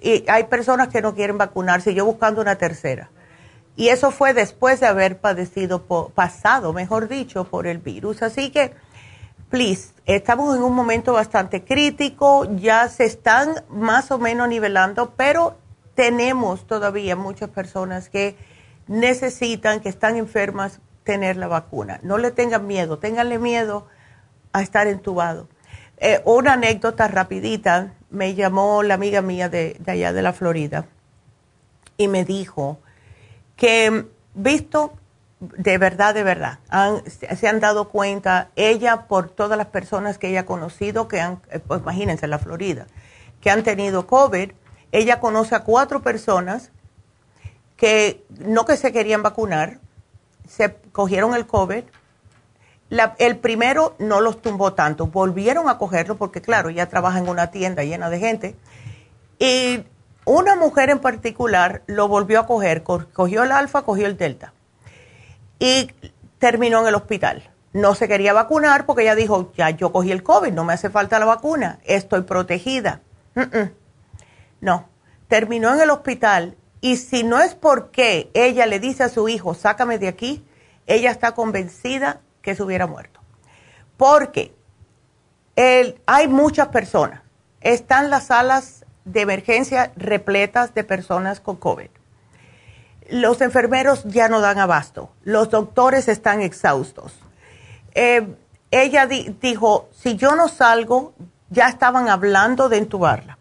Speaker 4: y hay personas que no quieren vacunarse, yo buscando una tercera. Y eso fue después de haber padecido, pasado, mejor dicho, por el virus. Así que please, estamos en un momento bastante crítico, ya se están más o menos nivelando, pero tenemos todavía muchas personas que necesitan, que están enfermas, tener la vacuna. No le tengan miedo, ténganle miedo a estar entubado. Eh, una anécdota rapidita, me llamó la amiga mía de allá de la Florida y me dijo que, visto, de verdad, de verdad, se han dado cuenta, ella por todas las personas que ella ha conocido, que han, eh, pues imagínense, la Florida, que han tenido COVID, ella conoce a cuatro personas que no que se querían vacunar, se cogieron el COVID. el primero no los tumbó tanto, volvieron a cogerlo porque claro, ya trabaja en una tienda llena de gente. Y una mujer en particular lo volvió a coger, cogió el alfa, cogió el delta y terminó en el hospital. No se quería vacunar porque ella dijo, ya yo cogí el COVID, no me hace falta la vacuna, estoy protegida. No, terminó en el hospital y si no es porque ella le dice a su hijo, sácame de aquí, ella está convencida que se hubiera muerto. Porque hay muchas personas, están las salas de emergencia repletas de personas con COVID. Los enfermeros ya no dan abasto, los doctores están exhaustos. Eh, ella dijo, si yo no salgo, ya estaban hablando de entubarla.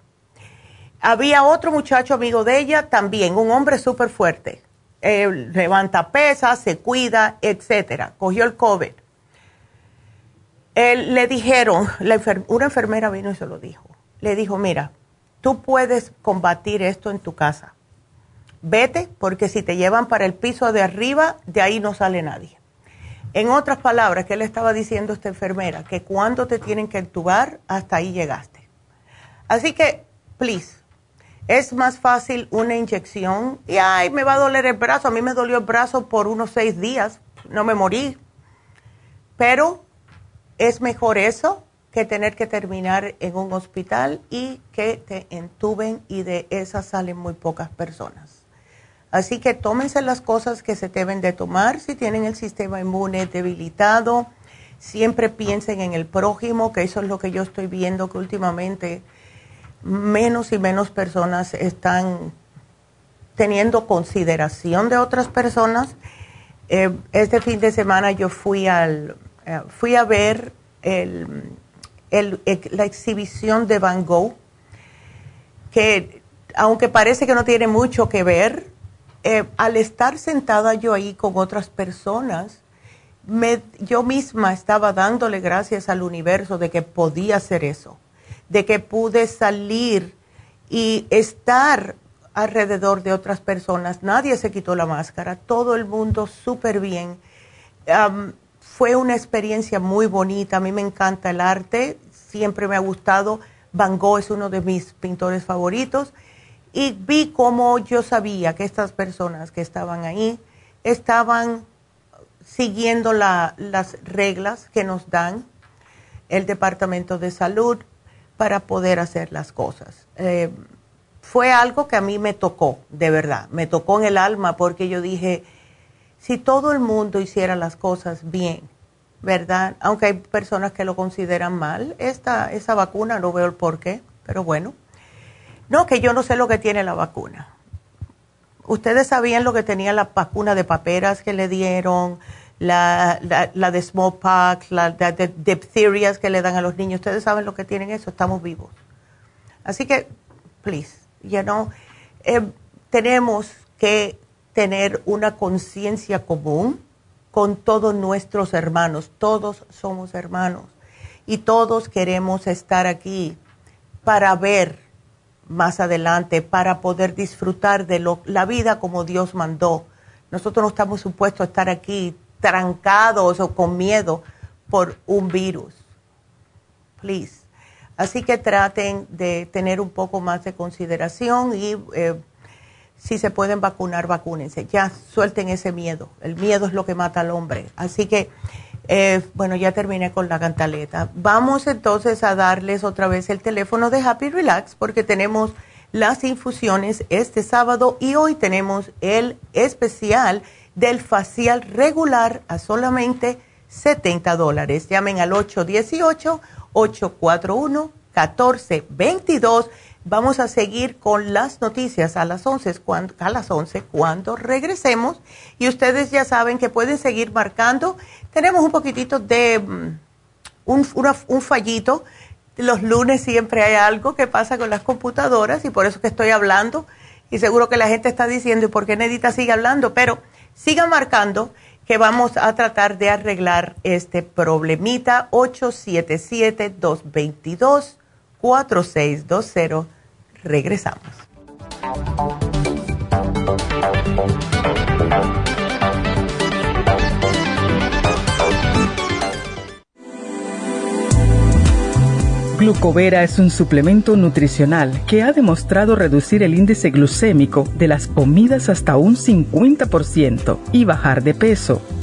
Speaker 4: Había otro muchacho amigo de ella también, un hombre súper fuerte. Eh, levanta pesas, se cuida, etcétera. Cogió el COVID. Él, le dijeron, una enfermera vino y se lo dijo. Le dijo, mira, tú puedes combatir esto en tu casa. Vete, porque si te llevan para el piso de arriba, de ahí no sale nadie. En otras palabras, ¿qué le estaba diciendo esta enfermera? Que cuando te tienen que entubar, hasta ahí llegaste. Así que, please, es más fácil una inyección y, ay, me va a doler el brazo. A mí me dolió el brazo por unos seis días, no me morí. Pero es mejor eso que tener que terminar en un hospital y que te entuben y de esas salen muy pocas personas. Así que tómense las cosas que se deben de tomar si tienen el sistema inmune debilitado. Siempre piensen en el prójimo, que eso es lo que yo estoy viendo que últimamente menos y menos personas están teniendo consideración de otras personas. Eh, este fin de semana yo fui al eh, fui a ver el, la exhibición de Van Gogh, que aunque parece que no tiene mucho que ver, eh, al estar sentada yo ahí con otras personas, me, yo misma estaba dándole gracias al universo de que podía hacer eso de que pude salir y estar alrededor de otras personas. Nadie se quitó la máscara, todo el mundo súper bien. Fue una experiencia muy bonita, a mí me encanta el arte, siempre me ha gustado. Van Gogh es uno de mis pintores favoritos y vi cómo yo sabía que estas personas que estaban ahí estaban siguiendo las reglas que nos dan el Departamento de Salud para poder hacer las cosas. Eh, fue algo que a mí me tocó, de verdad, me tocó en el alma porque yo dije, si todo el mundo hiciera las cosas bien, ¿verdad? Aunque hay personas que lo consideran mal, esta, esa vacuna no veo el por qué, pero bueno. No, que yo no sé lo que tiene la vacuna. Ustedes sabían lo que tenía la vacuna de paperas que le dieron, la, la, de smallpox, la de, diphtherias que le dan a los niños. Ustedes saben lo que tienen eso, estamos vivos. Así que, please, you know, eh, tenemos que tener una conciencia común con todos nuestros hermanos. Todos somos hermanos y todos queremos estar aquí para ver más adelante, para poder disfrutar de lo, la vida como Dios mandó. Nosotros no estamos supuestos a estar aquí trancados o con miedo por un virus. Please. Así que traten de tener un poco más de consideración y eh, si se pueden vacunar, vacúnense. Ya suelten ese miedo. El miedo es lo que mata al hombre. Así que, eh, bueno, ya terminé con la cantaleta. Vamos entonces a darles otra vez el teléfono de Happy Relax porque tenemos las infusiones este sábado y hoy tenemos el especial del facial regular a solamente 70 dólares. Llamen al 818-841-1422. Vamos a seguir con las noticias a las 11 cuando, a las 11 cuando regresemos. Y ustedes ya saben que pueden seguir marcando. Tenemos un poquitito de mm, un, un fallito. Los lunes siempre hay algo que pasa con las computadoras y por eso que estoy hablando. Y seguro que la gente está diciendo, ¿y por qué Nedita sigue hablando? Pero sigan marcando que vamos a tratar de arreglar este problemita 877-222-4620. Regresamos.
Speaker 3: Glucovera es un suplemento nutricional que ha demostrado reducir el índice glucémico de las comidas hasta un 50% y bajar de peso.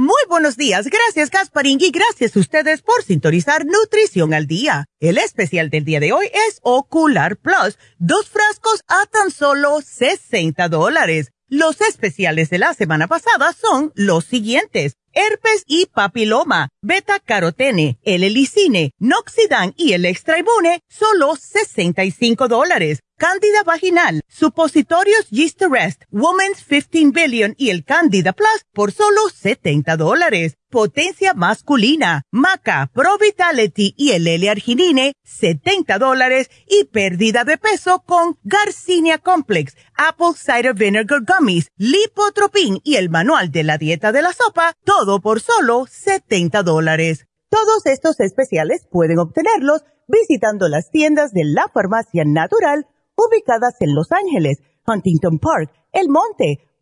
Speaker 6: Muy buenos días, gracias Gasparín y gracias a ustedes por sintonizar Nutrición al Día. El especial del día de hoy es Ocular Plus, dos frascos a tan solo 60 dólares. Los especiales de la semana pasada son los siguientes. Herpes y papiloma, beta carotene, el helicine, noxidan y el extraibune, solo 65 dólares. Cándida vaginal, supositorios Yeast Arrest, Women's 15 Billion y el Candida Plus por solo 70 dólares. Potencia masculina, Maca, Pro Vitality y el L-Arginine, 70 dólares. Y pérdida de peso con Garcinia Complex, Apple Cider Vinegar Gummies, Lipotropin y el Manual de la Dieta de la Sopa, todo por solo 70 dólares. Todos estos especiales pueden obtenerlos visitando las tiendas de la Farmacia Natural ubicadas en Los Ángeles, Huntington Park, El Monte,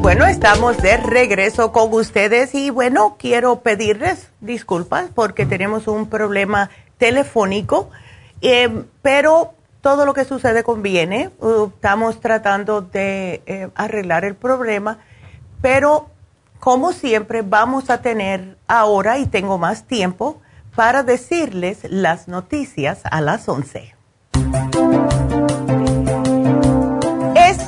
Speaker 4: Bueno, estamos de regreso con ustedes y bueno, quiero pedirles disculpas porque tenemos un problema telefónico, eh, pero todo lo que sucede conviene. Uh, estamos tratando de eh, arreglar el problema, pero como siempre vamos a tener ahora, y tengo más tiempo, para decirles las noticias a las 11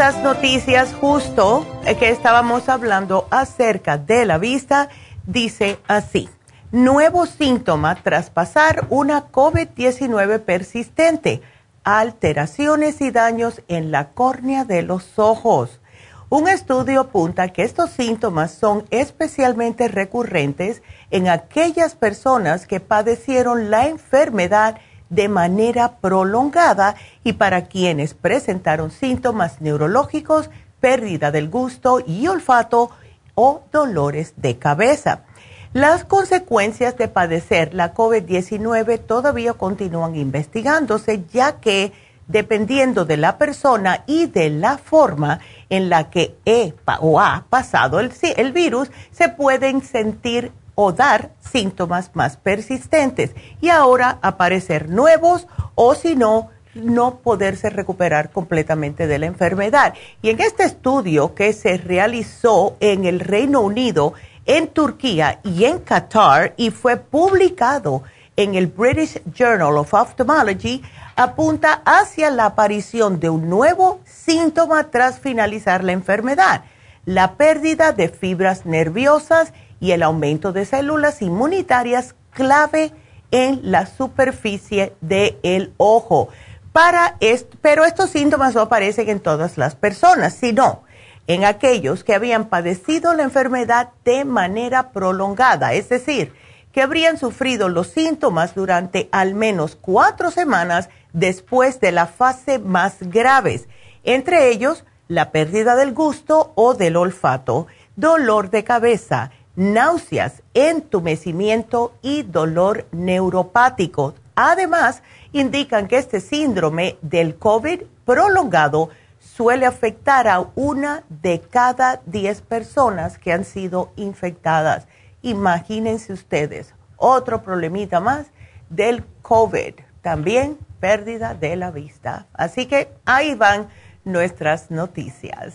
Speaker 4: estas noticias justo eh, que estábamos hablando acerca de la vista, dice así, nuevo síntoma tras pasar una COVID-19 persistente, alteraciones y daños en la córnea de los ojos. Un estudio apunta que estos síntomas son especialmente recurrentes en aquellas personas que padecieron la enfermedad de manera prolongada y para quienes presentaron síntomas neurológicos, pérdida del gusto y olfato o dolores de cabeza. Las consecuencias de padecer la COVID-19 todavía continúan investigándose ya que dependiendo de la persona y de la forma en la que he o ha pasado el, el virus, se pueden sentir o dar síntomas más persistentes y ahora aparecer nuevos o si no, no poderse recuperar completamente de la enfermedad. Y en este estudio que se realizó en el Reino Unido, en Turquía y en Qatar y fue publicado en el British Journal of Ophthalmology, apunta hacia la aparición de un nuevo síntoma tras finalizar la enfermedad, la pérdida de fibras nerviosas y el aumento de células inmunitarias clave en la superficie del ojo. Para pero estos síntomas no aparecen en todas las personas, sino en aquellos que habían padecido la enfermedad de manera prolongada, es decir, que habrían sufrido los síntomas durante al menos cuatro semanas después de la fase más graves, entre ellos la pérdida del gusto o del olfato, dolor de cabeza, náuseas, entumecimiento y dolor neuropático. Además, indican que este síndrome del COVID prolongado suele afectar a una de cada diez personas que han sido infectadas. Imagínense ustedes, otro problemita más del COVID, también pérdida de la vista. Así que ahí van nuestras noticias.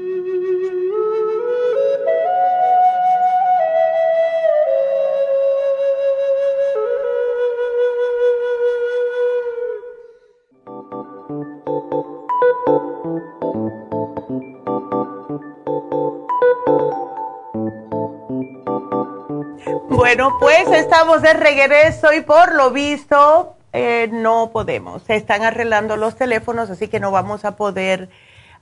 Speaker 4: Bueno, pues estamos de regreso y por lo visto eh, no podemos. Se están arreglando los teléfonos, así que no vamos a poder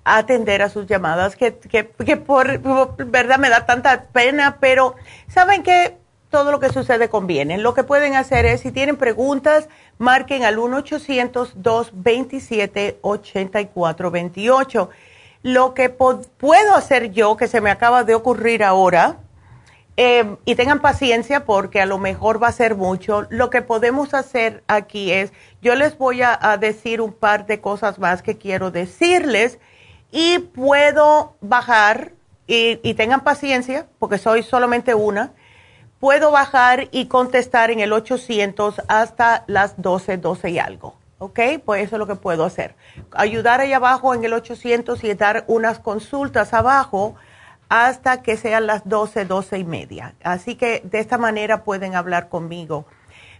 Speaker 4: atender a sus llamadas, que, que, que por, verdad me da tanta pena, pero saben que todo lo que sucede conviene. Lo que pueden hacer es, si tienen preguntas, marquen al 1-800-227-8428. Lo que puedo hacer yo, que se me acaba de ocurrir ahora, eh, y tengan paciencia porque a lo mejor va a ser mucho. Lo que podemos hacer aquí es, yo les voy a, decir un par de cosas más que quiero decirles y puedo bajar y, tengan paciencia porque soy solamente una. Puedo bajar y contestar en el 800 hasta las 12, 12 y algo. ¿Ok? Pues eso es lo que puedo hacer. Ayudar ahí abajo en el 800 y dar unas consultas abajo hasta que sean las 12, 12 y media. Así que de esta manera pueden hablar conmigo.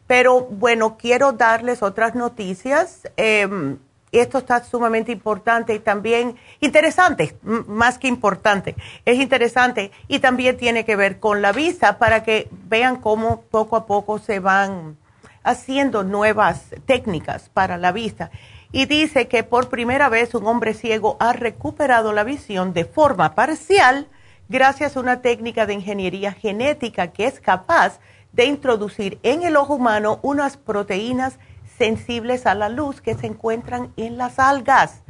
Speaker 4: Pero bueno, quiero darles otras noticias. Eh, esto está sumamente importante y también interesante, más que importante, es interesante y también tiene que ver con la vista para que vean cómo poco a poco se van haciendo nuevas técnicas para la vista. Y dice que por primera vez un hombre ciego ha recuperado la visión de forma parcial gracias a una técnica de ingeniería genética que es capaz de introducir en el ojo humano unas proteínas sensibles a la luz que se encuentran en las algas.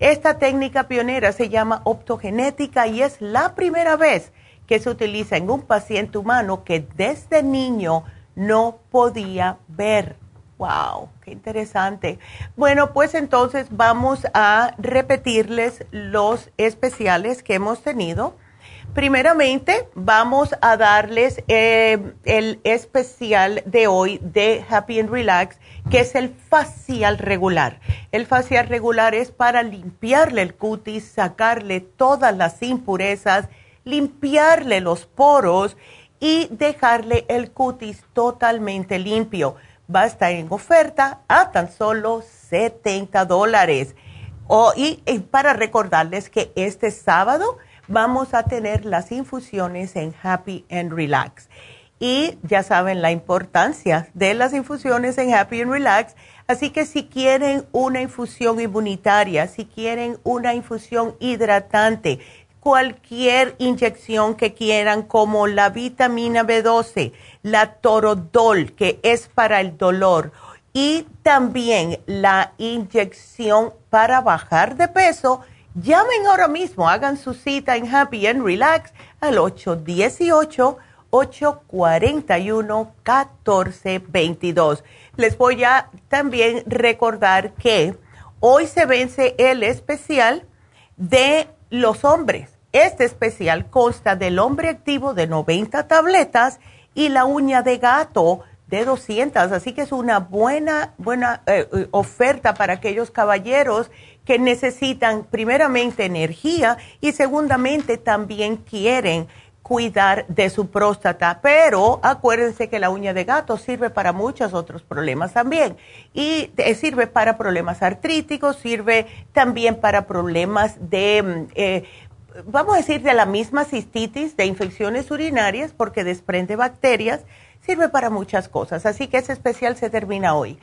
Speaker 4: Esta técnica pionera se llama optogenética y es la primera vez que se utiliza en un paciente humano que desde niño no podía ver. ¡Wow! ¡Qué interesante! Bueno, pues entonces vamos a repetirles los especiales que hemos tenido Primeramente, vamos a darles eh, el especial de hoy de Happy and Relax, que es el facial regular. El facial regular es para limpiarle el cutis, sacarle todas las impurezas, limpiarle los poros y dejarle el cutis totalmente limpio. Va a estar en oferta a tan solo 70 dólares. y para recordarles que este sábado, vamos a tener las infusiones en Happy and Relax. Y ya saben la importancia de las infusiones en Happy and Relax. Así que si quieren una infusión inmunitaria, si quieren una infusión hidratante, cualquier inyección que quieran, como la vitamina B12, la torodol, que es para el dolor, y también la inyección para bajar de peso, Llamen ahora mismo, hagan su cita en Happy and Relax al 818-841-1422. Les voy a también recordar que hoy se vence el especial de los hombres. Este especial consta del hombre activo de 90 tabletas y la uña de gato de 200. Así que es una buena, buena eh, eh, oferta para aquellos caballeros que necesitan primeramente energía y segundamente también quieren cuidar de su próstata, pero acuérdense que la uña de gato sirve para muchos otros problemas también y eh, sirve para problemas artríticos, sirve también para problemas de, mm, eh, vamos a decir, de la misma cistitis, de infecciones urinarias, porque desprende bacterias, sirve para muchas cosas. Así que ese especial se termina hoy.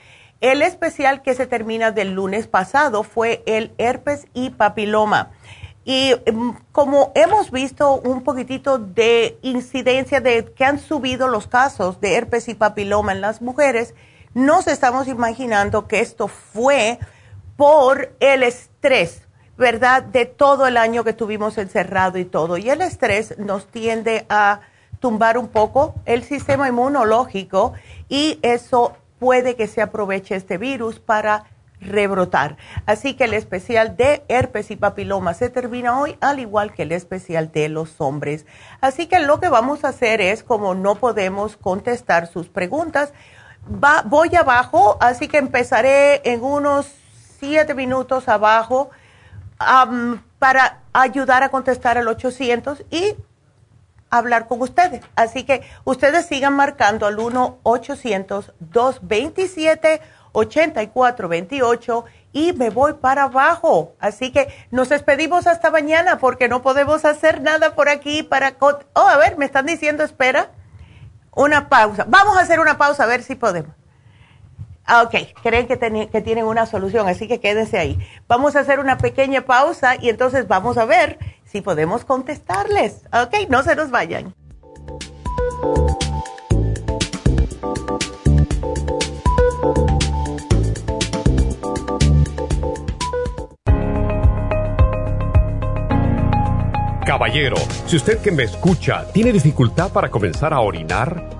Speaker 4: El especial que se termina del lunes pasado fue el herpes y papiloma. Y mm, como hemos visto un poquitito de incidencia de que han subido los casos de herpes y papiloma en las mujeres, nos estamos imaginando que esto fue por el estrés, ¿verdad? De todo el año que tuvimos encerrado y todo. Y el estrés nos tiende a tumbar un poco el sistema inmunológico y eso puede que se aproveche este virus para rebrotar. Así que el especial de herpes y papiloma se termina hoy, al igual que el especial de los hombres. Así que lo que vamos a hacer es, como no podemos contestar sus preguntas, voy abajo, así que empezaré en unos siete minutos abajo para ayudar a contestar al 800 y hablar con ustedes. Así que ustedes sigan marcando al 1-800-227-8428 y me voy para abajo. Así que nos despedimos hasta mañana porque no podemos hacer nada por aquí para... Oh, a ver, me están diciendo, espera, una pausa. Vamos a hacer una pausa a ver si podemos. Ah, ok, creen que, que, tienen una solución, así que quédense ahí. Vamos a hacer una pequeña pausa y entonces vamos a ver si podemos contestarles. Ok, no se nos vayan.
Speaker 7: Caballero, si usted que me escucha tiene dificultad para comenzar a orinar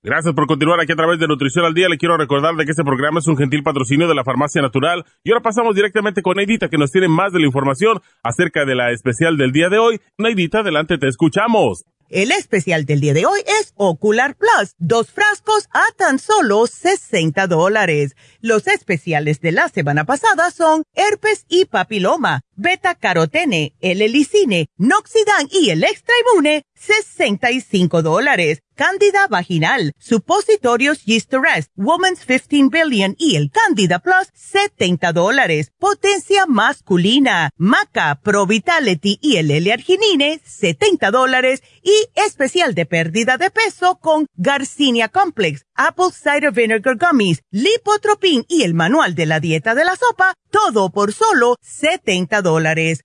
Speaker 5: Gracias por continuar aquí a través de Nutrición al Día. Le quiero recordar de que este programa es un gentil patrocinio de la Farmacia Natural. Y ahora pasamos directamente con Neidita, que nos tiene más de la información acerca de la especial del día de hoy. Neidita, adelante, te escuchamos.
Speaker 6: El especial del día de hoy es Ocular Plus, dos frascos a tan solo 60 dólares. Los especiales de la semana pasada son herpes y papiloma, beta carotene, el helicine, noxidan y el extra inmune, 65 dólares. Cándida vaginal, supositorios Yeast Rest, Woman's 15 Billion y el Candida Plus, 70 dólares. Potencia masculina, Maca, Pro Vitality y el L-Arginine, 70 dólares. Y especial de pérdida de peso con Garcinia Complex, Apple Cider Vinegar Gummies, Lipotropin y el manual de la dieta de la sopa, todo por solo 70 dólares.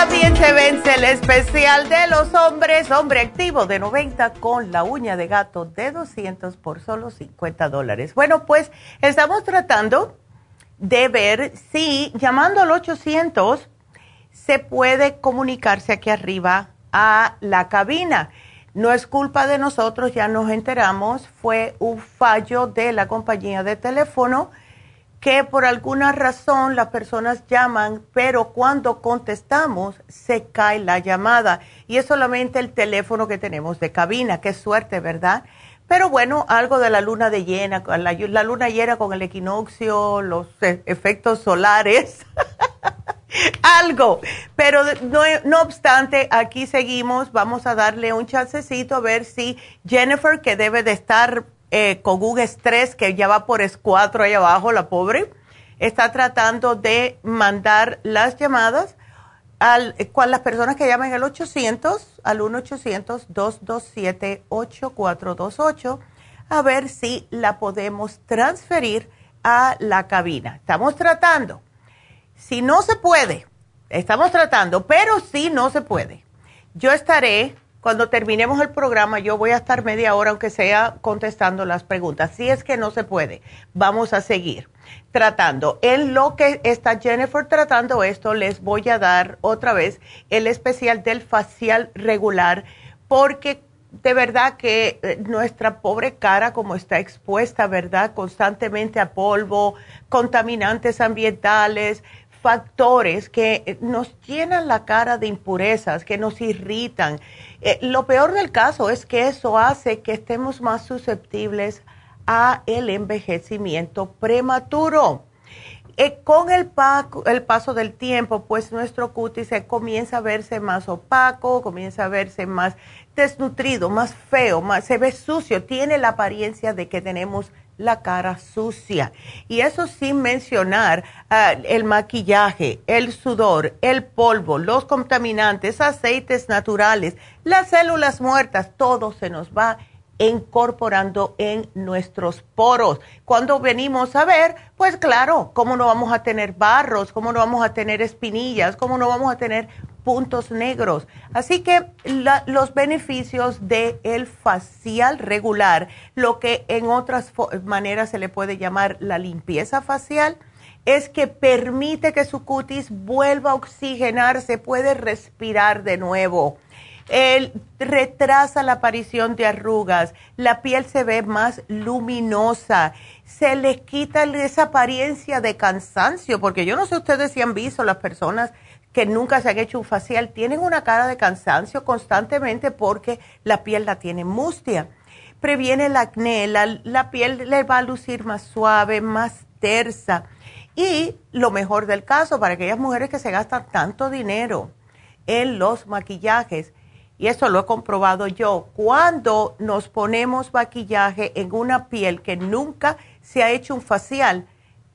Speaker 4: También se vence el especial de los hombres, hombre activo de 90 con la uña de gato de 200 por solo 50 dólares. Bueno, pues estamos tratando de ver si llamando al 800 se puede comunicarse aquí arriba a la cabina. No es culpa de nosotros, ya nos enteramos, fue un fallo de la compañía de teléfono que por alguna razón las personas llaman, pero cuando contestamos se cae la llamada. Y es solamente el teléfono que tenemos de cabina. Qué suerte, ¿verdad? Pero bueno, algo de la luna de llena, la, luna llena con el equinoccio, los e, efectos solares, algo. Pero no, no, obstante, aquí seguimos, vamos a darle un chancecito a ver si Jennifer, que debe de estar eh, con un estrés que ya va por S4 ahí abajo, la pobre, está tratando de mandar las llamadas al, las personas que llaman al 800, al 1-800-227-8428, a ver si la podemos transferir a la cabina. Estamos tratando. Si no se puede, estamos tratando, pero si no se puede, yo estaré cuando terminemos el programa, yo voy a estar media hora, aunque sea contestando las preguntas. Si es que no se puede, vamos a seguir tratando. En lo que está Jennifer tratando esto, les voy a dar otra vez el especial del facial regular, porque de verdad que eh, nuestra pobre cara, como está expuesta, ¿verdad? Constantemente a polvo, contaminantes ambientales, factores que eh, nos llenan la cara de impurezas, que nos irritan. Eh, lo peor del caso es que eso hace que estemos más susceptibles a el envejecimiento prematuro. Eh, con el, paso del tiempo, pues nuestro cutis comienza a verse más opaco, comienza a verse más desnutrido, más feo, más, se ve sucio, tiene la apariencia de que tenemos la cara sucia. Y eso sin mencionar ah, el maquillaje, el sudor, el polvo, los contaminantes, aceites naturales, las células muertas, todo se nos va incorporando en nuestros poros. Cuando venimos a ver, pues claro, ¿cómo no vamos a tener barros? ¿Cómo no vamos a tener espinillas? ¿Cómo no vamos a tener puntos negros. Así que los beneficios del el facial regular, lo que en otras maneras se le puede llamar la limpieza facial, es que permite que su cutis vuelva a oxigenarse, puede respirar de nuevo. retrasa la aparición de arrugas, la piel se ve más luminosa, se les quita esa apariencia de cansancio, porque yo no sé ustedes si han visto las personas que nunca se han hecho un facial, tienen una cara de cansancio constantemente porque la piel la tiene mustia. Previene el acné, la, piel le va a lucir más suave, más tersa. Y lo mejor del caso, para aquellas mujeres que se gastan tanto dinero en los maquillajes, y eso lo he comprobado yo, cuando nos ponemos maquillaje en una piel que nunca se ha hecho un facial,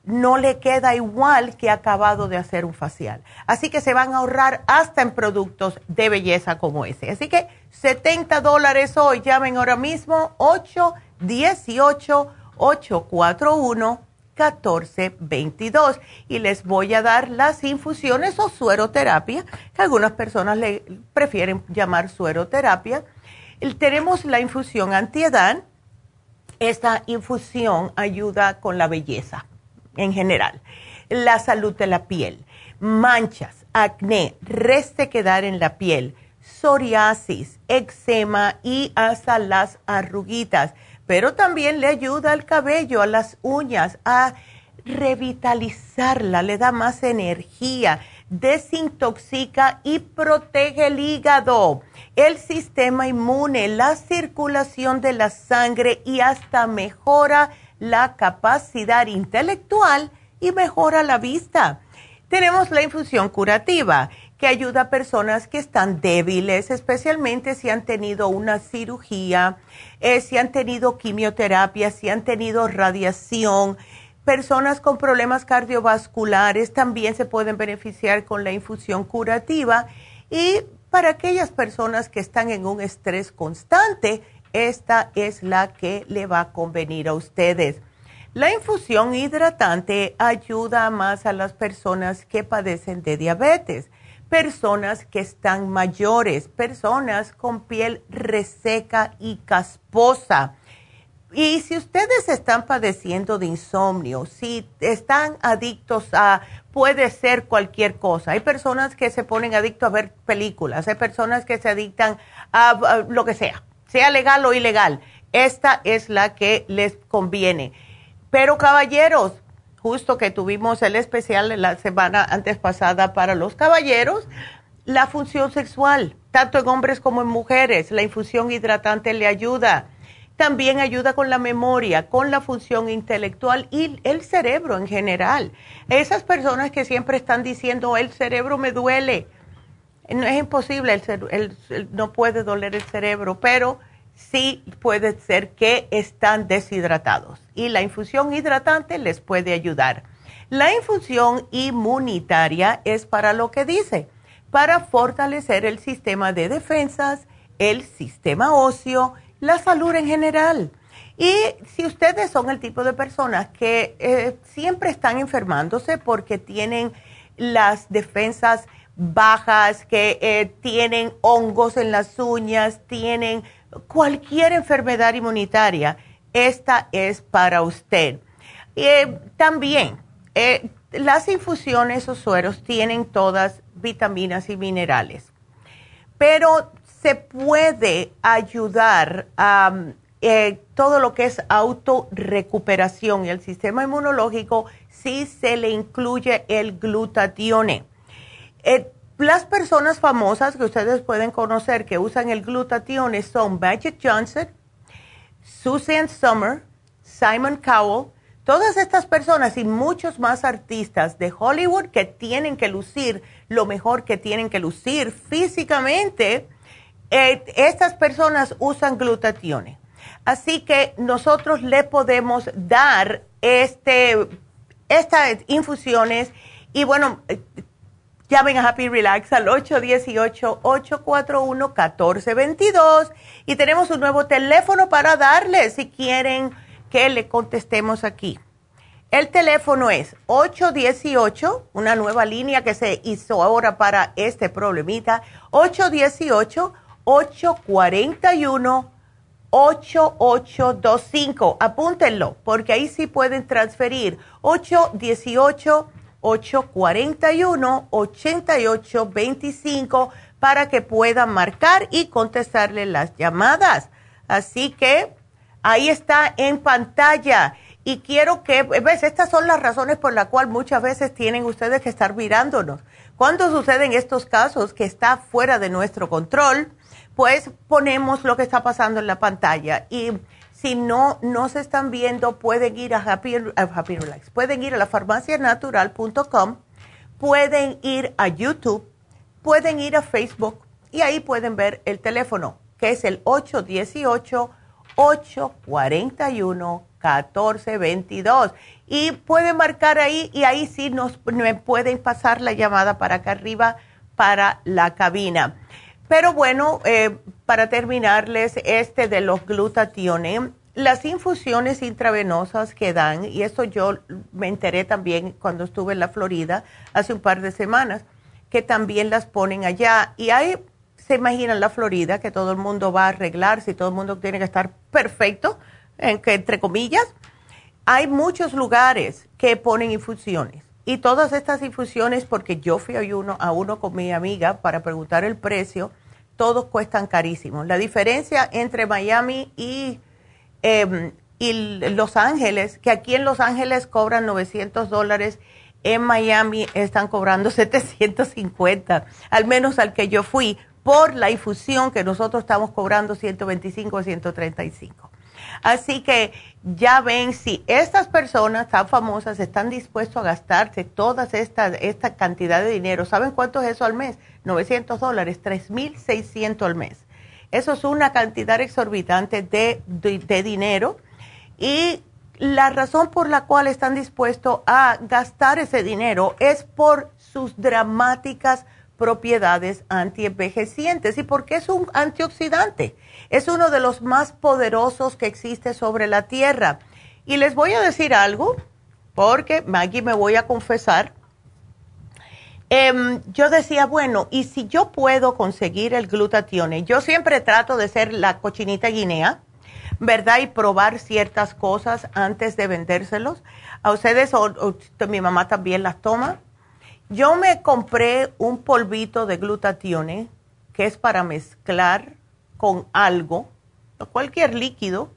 Speaker 4: no le queda igual que acabado de hacer un facial. Así que se van a ahorrar hasta en productos de belleza como ese. Así que 70 dólares hoy, llamen ahora mismo 818-841-1422 y les voy a dar las infusiones o sueroterapia, que algunas personas le prefieren llamar sueroterapia. Tenemos la infusión antiedad. Esta infusión ayuda con la belleza en general, la salud de la piel, manchas, acné, resequedad en la piel, psoriasis, eczema y hasta las arruguitas. Pero también le ayuda al cabello, a las uñas, a revitalizarla, le da más energía, desintoxica y protege el hígado, el sistema inmune, la circulación de la sangre y hasta mejora la capacidad intelectual y mejora la vista. Tenemos la infusión curativa que ayuda a personas que están débiles, especialmente si han tenido una cirugía, eh, si han tenido quimioterapia, si han tenido radiación. Personas con problemas cardiovasculares también se pueden beneficiar con la infusión curativa. Y para aquellas personas que están en un estrés constante, esta es la que le va a convenir a ustedes. La infusión hidratante ayuda más a las personas que padecen de diabetes, personas que están mayores, personas con piel reseca y casposa. Y si ustedes están padeciendo de insomnio, si están adictos a, puede ser cualquier cosa. Hay personas que se ponen adictos a ver películas, hay personas que se adictan a lo que sea, sea legal o ilegal. Esta es la que les conviene. Pero caballeros, justo que tuvimos el especial la semana antes pasada para los caballeros, la función sexual, tanto en hombres como en mujeres, la infusión hidratante le ayuda. También ayuda con la memoria, con la función intelectual y el cerebro en general. Esas personas que siempre están diciendo, el cerebro me duele, no es imposible, el, no puede doler el cerebro, pero sí puede ser que están deshidratados y la infusión hidratante les puede ayudar. La infusión inmunitaria es para lo que dice, para fortalecer el sistema de defensas, el sistema óseo, la salud en general. Y si ustedes son el tipo de personas que eh, siempre están enfermándose porque tienen las defensas bajas, que eh, tienen hongos en las uñas, tienen cualquier enfermedad inmunitaria, esta es para usted. Eh, también, eh, las infusiones o sueros tienen todas vitaminas y minerales, pero se puede ayudar a todo lo que es autorrecuperación y el sistema inmunológico si se le incluye el glutatione eh, las personas famosas que ustedes pueden conocer que usan el glutatión son Magic Johnson, Susan Summer, Simon Cowell, todas estas personas y muchos más artistas de Hollywood que tienen que lucir lo mejor que tienen que lucir físicamente, eh, estas personas usan glutatión. Así que nosotros le podemos dar este, estas infusiones y bueno, Llamen a Happy Relax al 818-841-1422 y tenemos un nuevo teléfono para darles si quieren que le contestemos aquí. El teléfono es 818, una nueva línea que se hizo ahora para este problemita, 818-841-8825. Apúntenlo, porque ahí sí pueden transferir 818 841-8825 para que puedan marcar y contestarle las llamadas. Así que ahí está en pantalla. Y quiero que, ves, estas son las razones por las cuales muchas veces tienen ustedes que estar mirándonos. Cuando suceden estos casos que está fuera de nuestro control, pues ponemos lo que está pasando en la pantalla. Y si no, no se están viendo, pueden ir a Happy, Relax, pueden ir a la farmacianatural.com, pueden ir a YouTube, pueden ir a Facebook y ahí pueden ver el teléfono, que es el 818-841-1422. Y pueden marcar ahí y ahí sí nos pueden pasar la llamada para acá arriba para la cabina. Pero bueno, eh, para terminarles, este de los glutationes, las infusiones intravenosas que dan, y esto yo me enteré también cuando estuve en la Florida hace un par de semanas, que también las ponen allá. Y ahí se imaginan la Florida, que todo el mundo va a arreglarse y todo el mundo tiene que estar perfecto, entre comillas. Hay muchos lugares que ponen infusiones. Y todas estas infusiones, porque yo fui a uno, a uno con mi amiga para preguntar el precio, todos cuestan carísimo. La diferencia entre Miami y, em, y Los Ángeles, que aquí en Los Ángeles cobran 900 dólares, en Miami están cobrando 750, al menos al que yo fui, por la infusión que nosotros estamos cobrando 125 o 135. Así que ya ven, si estas personas tan famosas están dispuestos a gastarse toda esta, esta cantidad de dinero, ¿saben cuánto es eso al mes? 900 dólares, 3.600 al mes. Eso es una cantidad exorbitante de, de, dinero y la razón por la cual están dispuestos a gastar ese dinero es por sus dramáticas propiedades antienvejecientes y porque es un antioxidante. Es uno de los más poderosos que existe sobre la Tierra. Y les voy a decir algo, porque Maggie me voy a confesar. Em, yo decía, bueno, y si yo puedo conseguir el glutatión, yo siempre trato de ser la cochinita guinea, ¿verdad? Y probar ciertas cosas antes de vendérselos. A ustedes, o, mi mamá también las toma. Yo me compré un polvito de glutatión que es para mezclar con algo, cualquier líquido,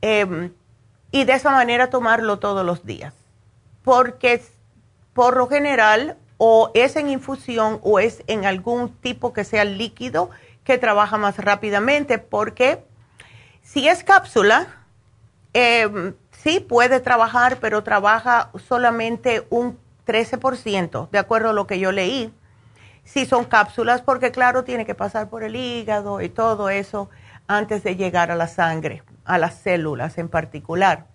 Speaker 4: em, y de esa manera tomarlo todos los días. Porque por lo general o es en infusión o es en algún tipo que sea líquido que trabaja más rápidamente, porque si es cápsula, em, sí puede trabajar, pero trabaja solamente un 13%, de acuerdo a lo que yo leí si son cápsulas, porque claro, tiene que pasar por el hígado y todo eso antes de llegar a la sangre, a las células en particular.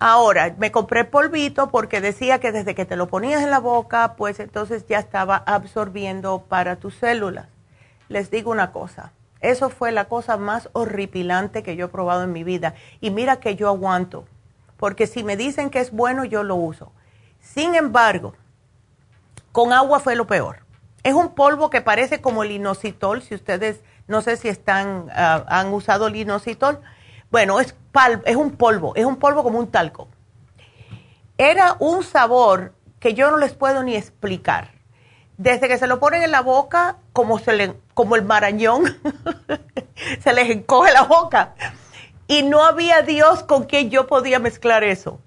Speaker 4: Ahora, me compré polvito porque decía que desde que te lo ponías en la boca, pues entonces ya estaba absorbiendo para tus células. Les digo una cosa, eso fue la cosa más horripilante que yo he probado en mi vida. Y mira que yo aguanto, porque si me dicen que es bueno, yo lo uso. Sin embargo, con agua fue lo peor es un polvo que parece como inositol, si ustedes, no sé si están, ah, han usado inositol. Bueno, es, es un polvo, es un polvo como un talco. Era un sabor que yo no les puedo ni explicar. Desde que se lo ponen en la boca, como, se le, como el marañón, se les encoge la boca. Y no había Dios con quien yo podía mezclar eso.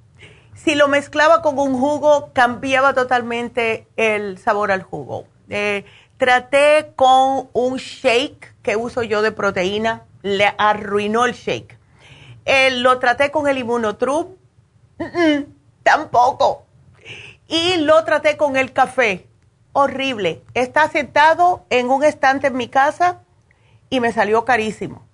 Speaker 4: Si lo mezclaba con un jugo, cambiaba totalmente el sabor al jugo eh, traté con un shake que uso yo de proteína, le arruinó el shake. Eh, lo traté con el inmunotrup, tampoco. Y lo traté con el café, horrible. Está sentado en un estante en mi casa y me salió carísimo.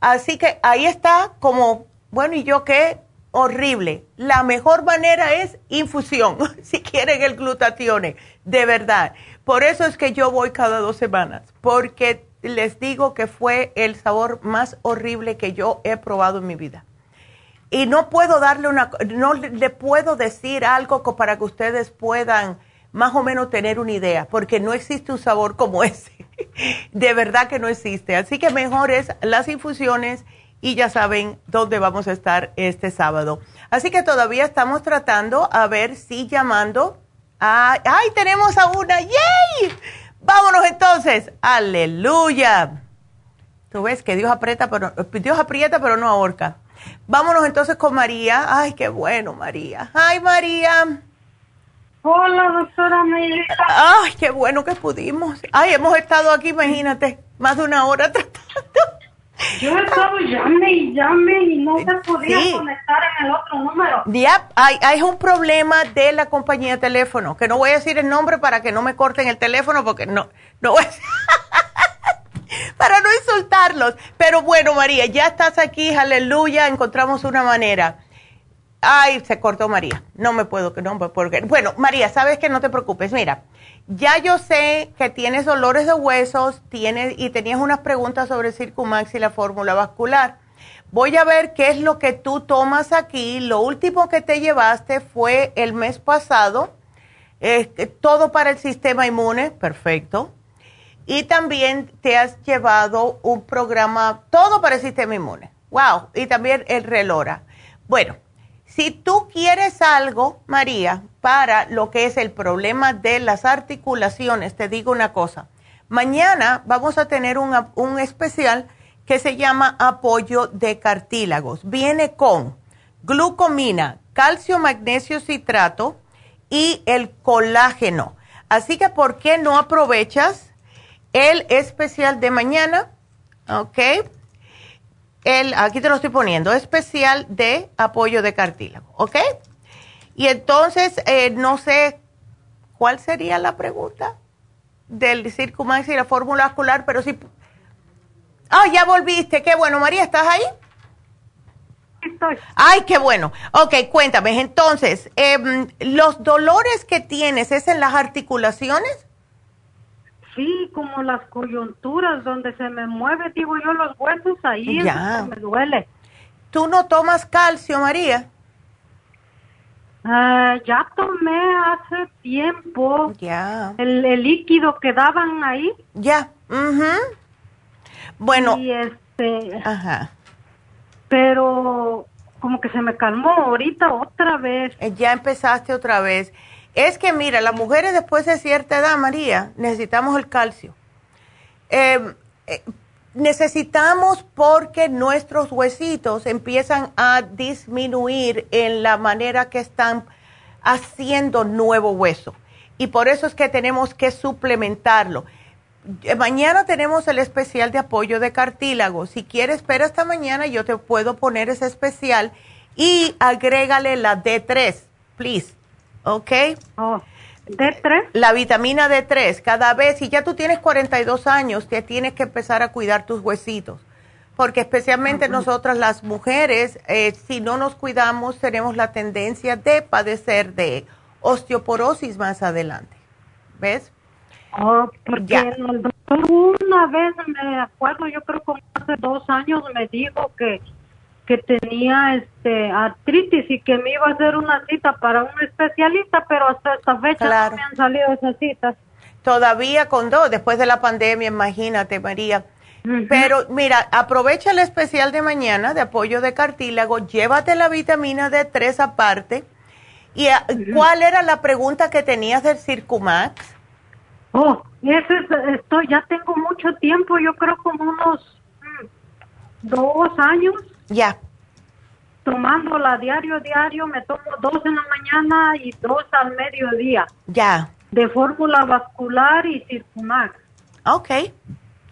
Speaker 4: Así que ahí está como, bueno, ¿y yo qué? Horrible. La mejor manera es infusión, si quieren el glutatione, de verdad. Por eso es que yo voy cada dos semanas, porque les digo que fue el sabor más horrible que yo he probado en mi vida. Y no puedo darle una, no le puedo decir algo para que ustedes puedan más o menos tener una idea, porque no existe un sabor como ese. De verdad que no existe. Así que mejor es las infusiones y ya saben dónde vamos a estar este sábado. Así que todavía estamos tratando a ver si llamando ¡Ay, tenemos a una! ¡Yay! Vámonos entonces. Aleluya. Tú ves que Dios aprieta, pero Dios aprieta, pero no ahorca. Vámonos entonces con María. Ay, qué bueno, María. Ay, María.
Speaker 8: Hola, doctora María.
Speaker 4: Ay, qué bueno que pudimos. Ay, hemos estado aquí, imagínate, más de una hora tratando.
Speaker 8: Yo he estado llame y llame y no se podía conectar en el otro número.
Speaker 4: Hay, hay un problema de la compañía de teléfono, que no voy a decir el nombre para que no me corten el teléfono, porque no, no voy a para no insultarlos. Pero bueno, María, ya estás aquí, aleluya, encontramos una manera. Ay, se cortó María. No me puedo, que no me puedo. Bueno, María, sabes que no te preocupes. Mira, ya yo sé que tienes dolores de huesos, tienes y tenías unas preguntas sobre Circumax y la fórmula vascular. Voy a ver qué es lo que tú tomas aquí. Lo último que te llevaste fue el mes pasado. todo para el sistema inmune, perfecto. Y también te has llevado un programa, todo para el sistema inmune. Wow. Y también el relora. Bueno, si tú quieres algo, María, para lo que es el problema de las articulaciones, te digo una cosa. Mañana vamos a tener un especial que se llama apoyo de cartílagos. Viene con glucomina, calcio, magnesio, citrato y el colágeno. Así que, ¿por qué no aprovechas el especial de mañana? ¿Ok? El, aquí te lo estoy poniendo, especial de apoyo de cartílago, ¿ok? Y entonces, eh, no sé cuál sería la pregunta del Circumax y la fórmula vascular, pero sí. Ah, ya volviste, qué bueno, María, ¿estás ahí?
Speaker 8: Estoy.
Speaker 4: Ay, qué bueno. Ok, cuéntame, entonces, em, ¿los dolores que tienes es en las articulaciones?
Speaker 8: Sí, como las coyunturas donde se me mueve, digo yo, los huesos, ahí me duele.
Speaker 4: ¿Tú no tomas calcio, María?
Speaker 8: Ah, ya tomé hace tiempo.
Speaker 4: Ya.
Speaker 8: El, líquido que daban ahí.
Speaker 4: Ya. Bueno.
Speaker 8: Y este. Ajá. Pero como que se me calmó ahorita otra vez.
Speaker 4: Eh, ya empezaste otra vez. Es que mira, las mujeres después de cierta edad, María, necesitamos el calcio. Em, eh, necesitamos porque nuestros huesitos empiezan a disminuir en la manera que están haciendo nuevo hueso. Y por eso es que tenemos que suplementarlo. Eh, mañana tenemos el especial de apoyo de cartílago. Si quieres, espera esta mañana, yo te puedo poner ese especial y agrégale la D3, please ¿ok?
Speaker 8: Oh, D3.
Speaker 4: La vitamina D3, cada vez, si ya tú tienes 42 años, te tienes que empezar a cuidar tus huesitos, porque especialmente nosotras las mujeres, eh, si no nos cuidamos, tenemos la tendencia de padecer de osteoporosis más adelante, ¿ves?
Speaker 8: Oh, porque el doctor una vez me acuerdo, yo creo que hace dos años me dijo que que tenía este artritis y que me iba a hacer una cita para un especialista, pero hasta esta fecha no me han salido esas citas.
Speaker 4: Todavía con dos, después de la pandemia, imagínate, María. Pero mira, aprovecha el especial de mañana de apoyo de cartílago, llévate la vitamina D3 aparte. ¿Y ah, cuál era la pregunta que tenías del Circumax?
Speaker 8: Oh, ese, esto ya tengo mucho tiempo, yo creo como unos mm, dos años
Speaker 4: ya.
Speaker 8: Tomándola diario, diario, me tomo dos en la mañana y dos al mediodía.
Speaker 4: Ya.
Speaker 8: De fórmula vascular y circumax.
Speaker 4: Ok.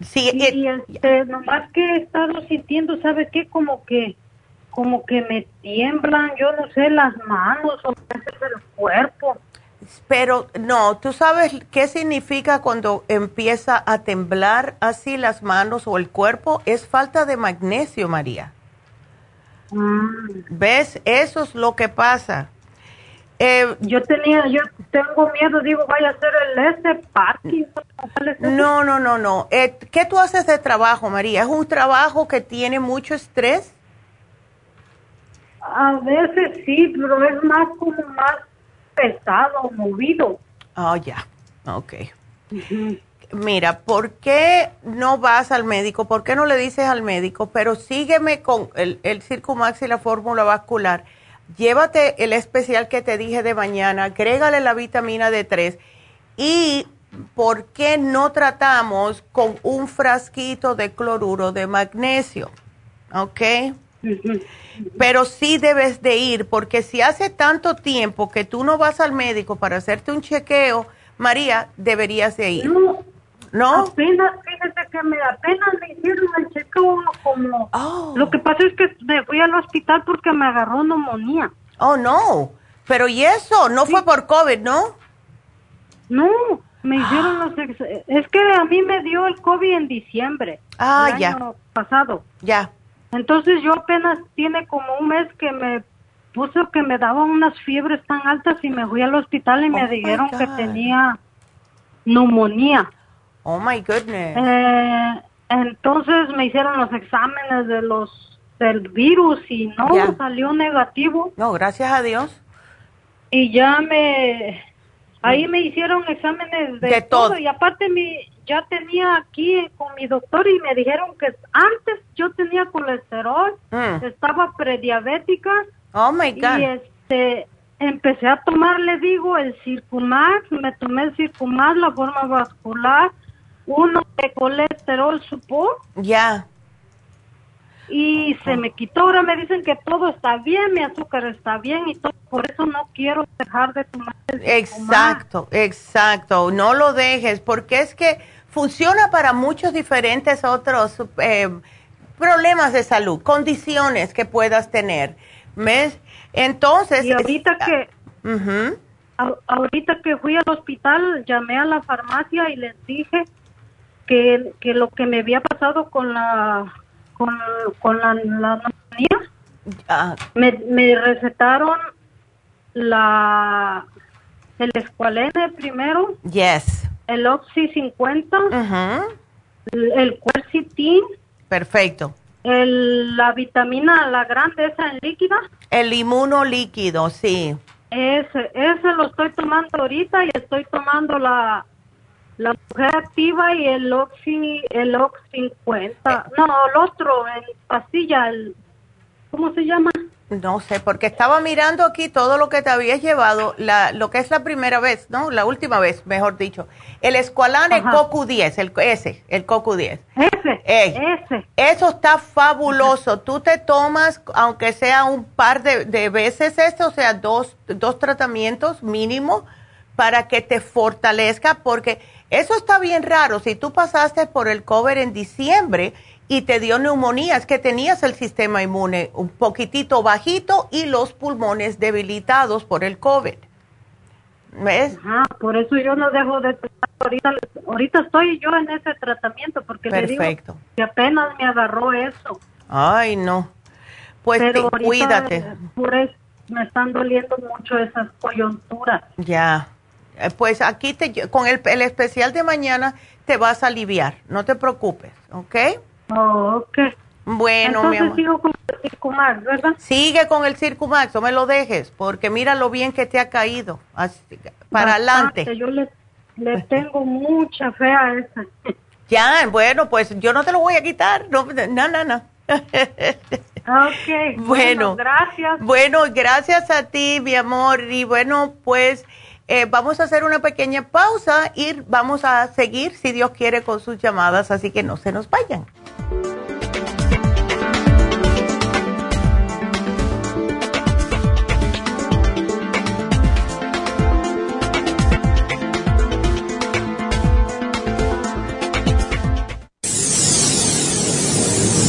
Speaker 4: Sí,
Speaker 8: y, eh, este, nomás que he estado sintiendo, ¿sabe qué? Como que, como que me tiemblan, yo no sé, las manos o el cuerpo.
Speaker 4: Pero no, ¿tú sabes qué significa cuando empieza a temblar así las manos o el cuerpo? Es falta de magnesio, María. ¿Ves? Eso es lo que pasa.
Speaker 8: Eh, yo tenía, yo tengo miedo, digo, vaya a ser el este Parkinson.
Speaker 4: No, no, no, no. Eh, ¿Qué tú haces de trabajo, María? ¿Es un trabajo que tiene mucho estrés?
Speaker 8: A veces sí, pero es más como más pesado, movido.
Speaker 4: Oh, ya, ok mira, ¿por qué no vas al médico? ¿Por qué no le dices al médico? Pero sígueme con el, el Circumax y la fórmula vascular. Llévate el especial que te dije de mañana, agrégale la vitamina D3 y ¿por qué no tratamos con un frasquito de cloruro de magnesio? ¿Ok? Pero sí debes de ir, porque si hace tanto tiempo que tú no vas al médico para hacerte un chequeo, María, deberías de ir.
Speaker 8: No, ¿No? Apenas, fíjate que me, apenas me hicieron el chequeo como... Oh. Lo que pasa es que me fui al hospital porque me agarró neumonía.
Speaker 4: Oh, no. Pero ¿y eso? No fue por COVID, ¿no?
Speaker 8: No, me hicieron los... Es que a mí me dio el COVID en diciembre.
Speaker 4: Ah,
Speaker 8: el
Speaker 4: ya.
Speaker 8: Año pasado.
Speaker 4: Ya.
Speaker 8: Entonces yo apenas tiene como un mes que me puso que me daban unas fiebres tan altas y me fui al hospital y me oh dijeron que tenía neumonía.
Speaker 4: Oh my goodness.
Speaker 8: Eh, entonces me hicieron los exámenes de los del virus y no salió negativo.
Speaker 4: No, gracias a Dios.
Speaker 8: Y ya me ahí me hicieron exámenes de, todo. y aparte mi ya tenía aquí con mi doctor y me dijeron que antes yo tenía colesterol, mm. estaba prediabética.
Speaker 4: Oh my God.
Speaker 8: Y este, empecé a tomar, le digo, el Circumax, me tomé el Circumax, la forma vascular, uno de colesterol support.
Speaker 4: Ya.
Speaker 8: Y se me quitó, ahora me dicen que todo está bien, mi azúcar está bien y todo, por eso no quiero dejar de tomar el
Speaker 4: Exacto, exacto, no lo dejes, porque es que funciona para muchos diferentes otros eh, problemas de salud, condiciones que puedas tener. ¿Ves? Entonces...
Speaker 8: Y ahorita que... ahorita que fui al hospital, llamé a la farmacia y les dije que, que lo que me había pasado con la con, con la, la ah. me, me recetaron la el escualene primero.
Speaker 4: Yes
Speaker 8: el Oxy 50, el, Quercetin.
Speaker 4: Perfecto.
Speaker 8: El, la vitamina, la grande, esa en líquida.
Speaker 4: El inmuno líquido, sí.
Speaker 8: Ese, ese lo estoy tomando ahorita y estoy tomando la, la mujer activa y el Oxy, el Oxy 50. Eh. No, el otro, en pastilla, el, ¿cómo se llama?
Speaker 4: No sé, porque estaba mirando aquí todo lo que te habías llevado, la, lo que es la primera vez, ¿no? La última vez, mejor dicho. El Esqualane Cocu 10, el, ese, el Cocu 10.
Speaker 8: Ese, ese.
Speaker 4: Eso está fabuloso. Tú te tomas, aunque sea un par de, de veces esto, o sea, dos, dos tratamientos mínimo, para que te fortalezca, porque eso está bien raro. Si tú pasaste por el cover en diciembre, y te dio neumonía, es que tenías el sistema inmune un poquitito bajito y los pulmones debilitados por el COVID. ¿Ves?
Speaker 8: Ah, por eso yo no dejo de ahorita ahorita estoy yo en ese tratamiento porque
Speaker 4: Perfecto.
Speaker 8: Le que apenas me agarró eso.
Speaker 4: Ay, no. Pues cuídate.
Speaker 8: Por eso me están doliendo mucho esas coyunturas.
Speaker 4: Ya. Eh, pues aquí te, con el, el especial de mañana te vas a aliviar, no te preocupes, ¿ok?
Speaker 8: Oh, ok.
Speaker 4: Bueno,
Speaker 8: mi amor. sigo con el Circumax, ¿verdad?
Speaker 4: Sigue con el Circumax, no me lo dejes, porque mira lo bien que te ha caído. para adelante.
Speaker 8: Yo le, le tengo mucha fe a esa.
Speaker 4: Ya, bueno, pues yo no te lo voy a quitar. No, no, no. no.
Speaker 8: ok. Bueno, gracias.
Speaker 4: Bueno, gracias a ti, mi amor. Y bueno, pues eh, vamos a hacer una pequeña pausa y vamos a seguir, si Dios quiere, con sus llamadas, así que no se nos vayan.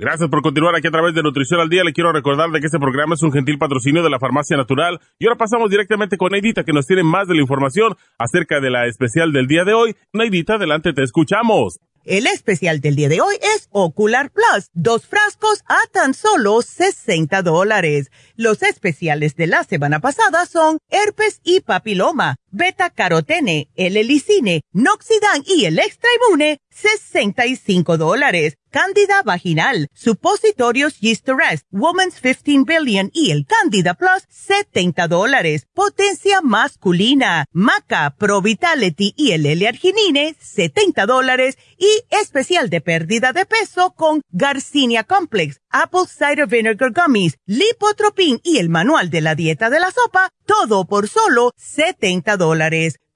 Speaker 5: Gracias por continuar aquí a través de Nutrición al Día. Le quiero recordar de que este programa es un gentil patrocinio de la Farmacia Natural. Y ahora pasamos directamente con Neidita, que nos tiene más de la información acerca de la especial del día de hoy. Neidita, adelante, te escuchamos.
Speaker 6: El especial del día de hoy es Ocular Plus, dos frascos a tan solo 60 dólares. Los especiales de la semana pasada son herpes y papiloma, beta carotene, el helicine, noxidan y el extra inmune, 65 dólares. Cándida vaginal, supositorios Arrest, Woman's 15 Billion y el Candida Plus, 70 dólares. Potencia masculina, Maca, Pro Vitality y el L-Arginine, 70 dólares. Y especial de pérdida de peso con Garcinia Complex, Apple Cider Vinegar Gummies, Lipotropin y el manual de la dieta de la sopa, todo por solo 70 dólares.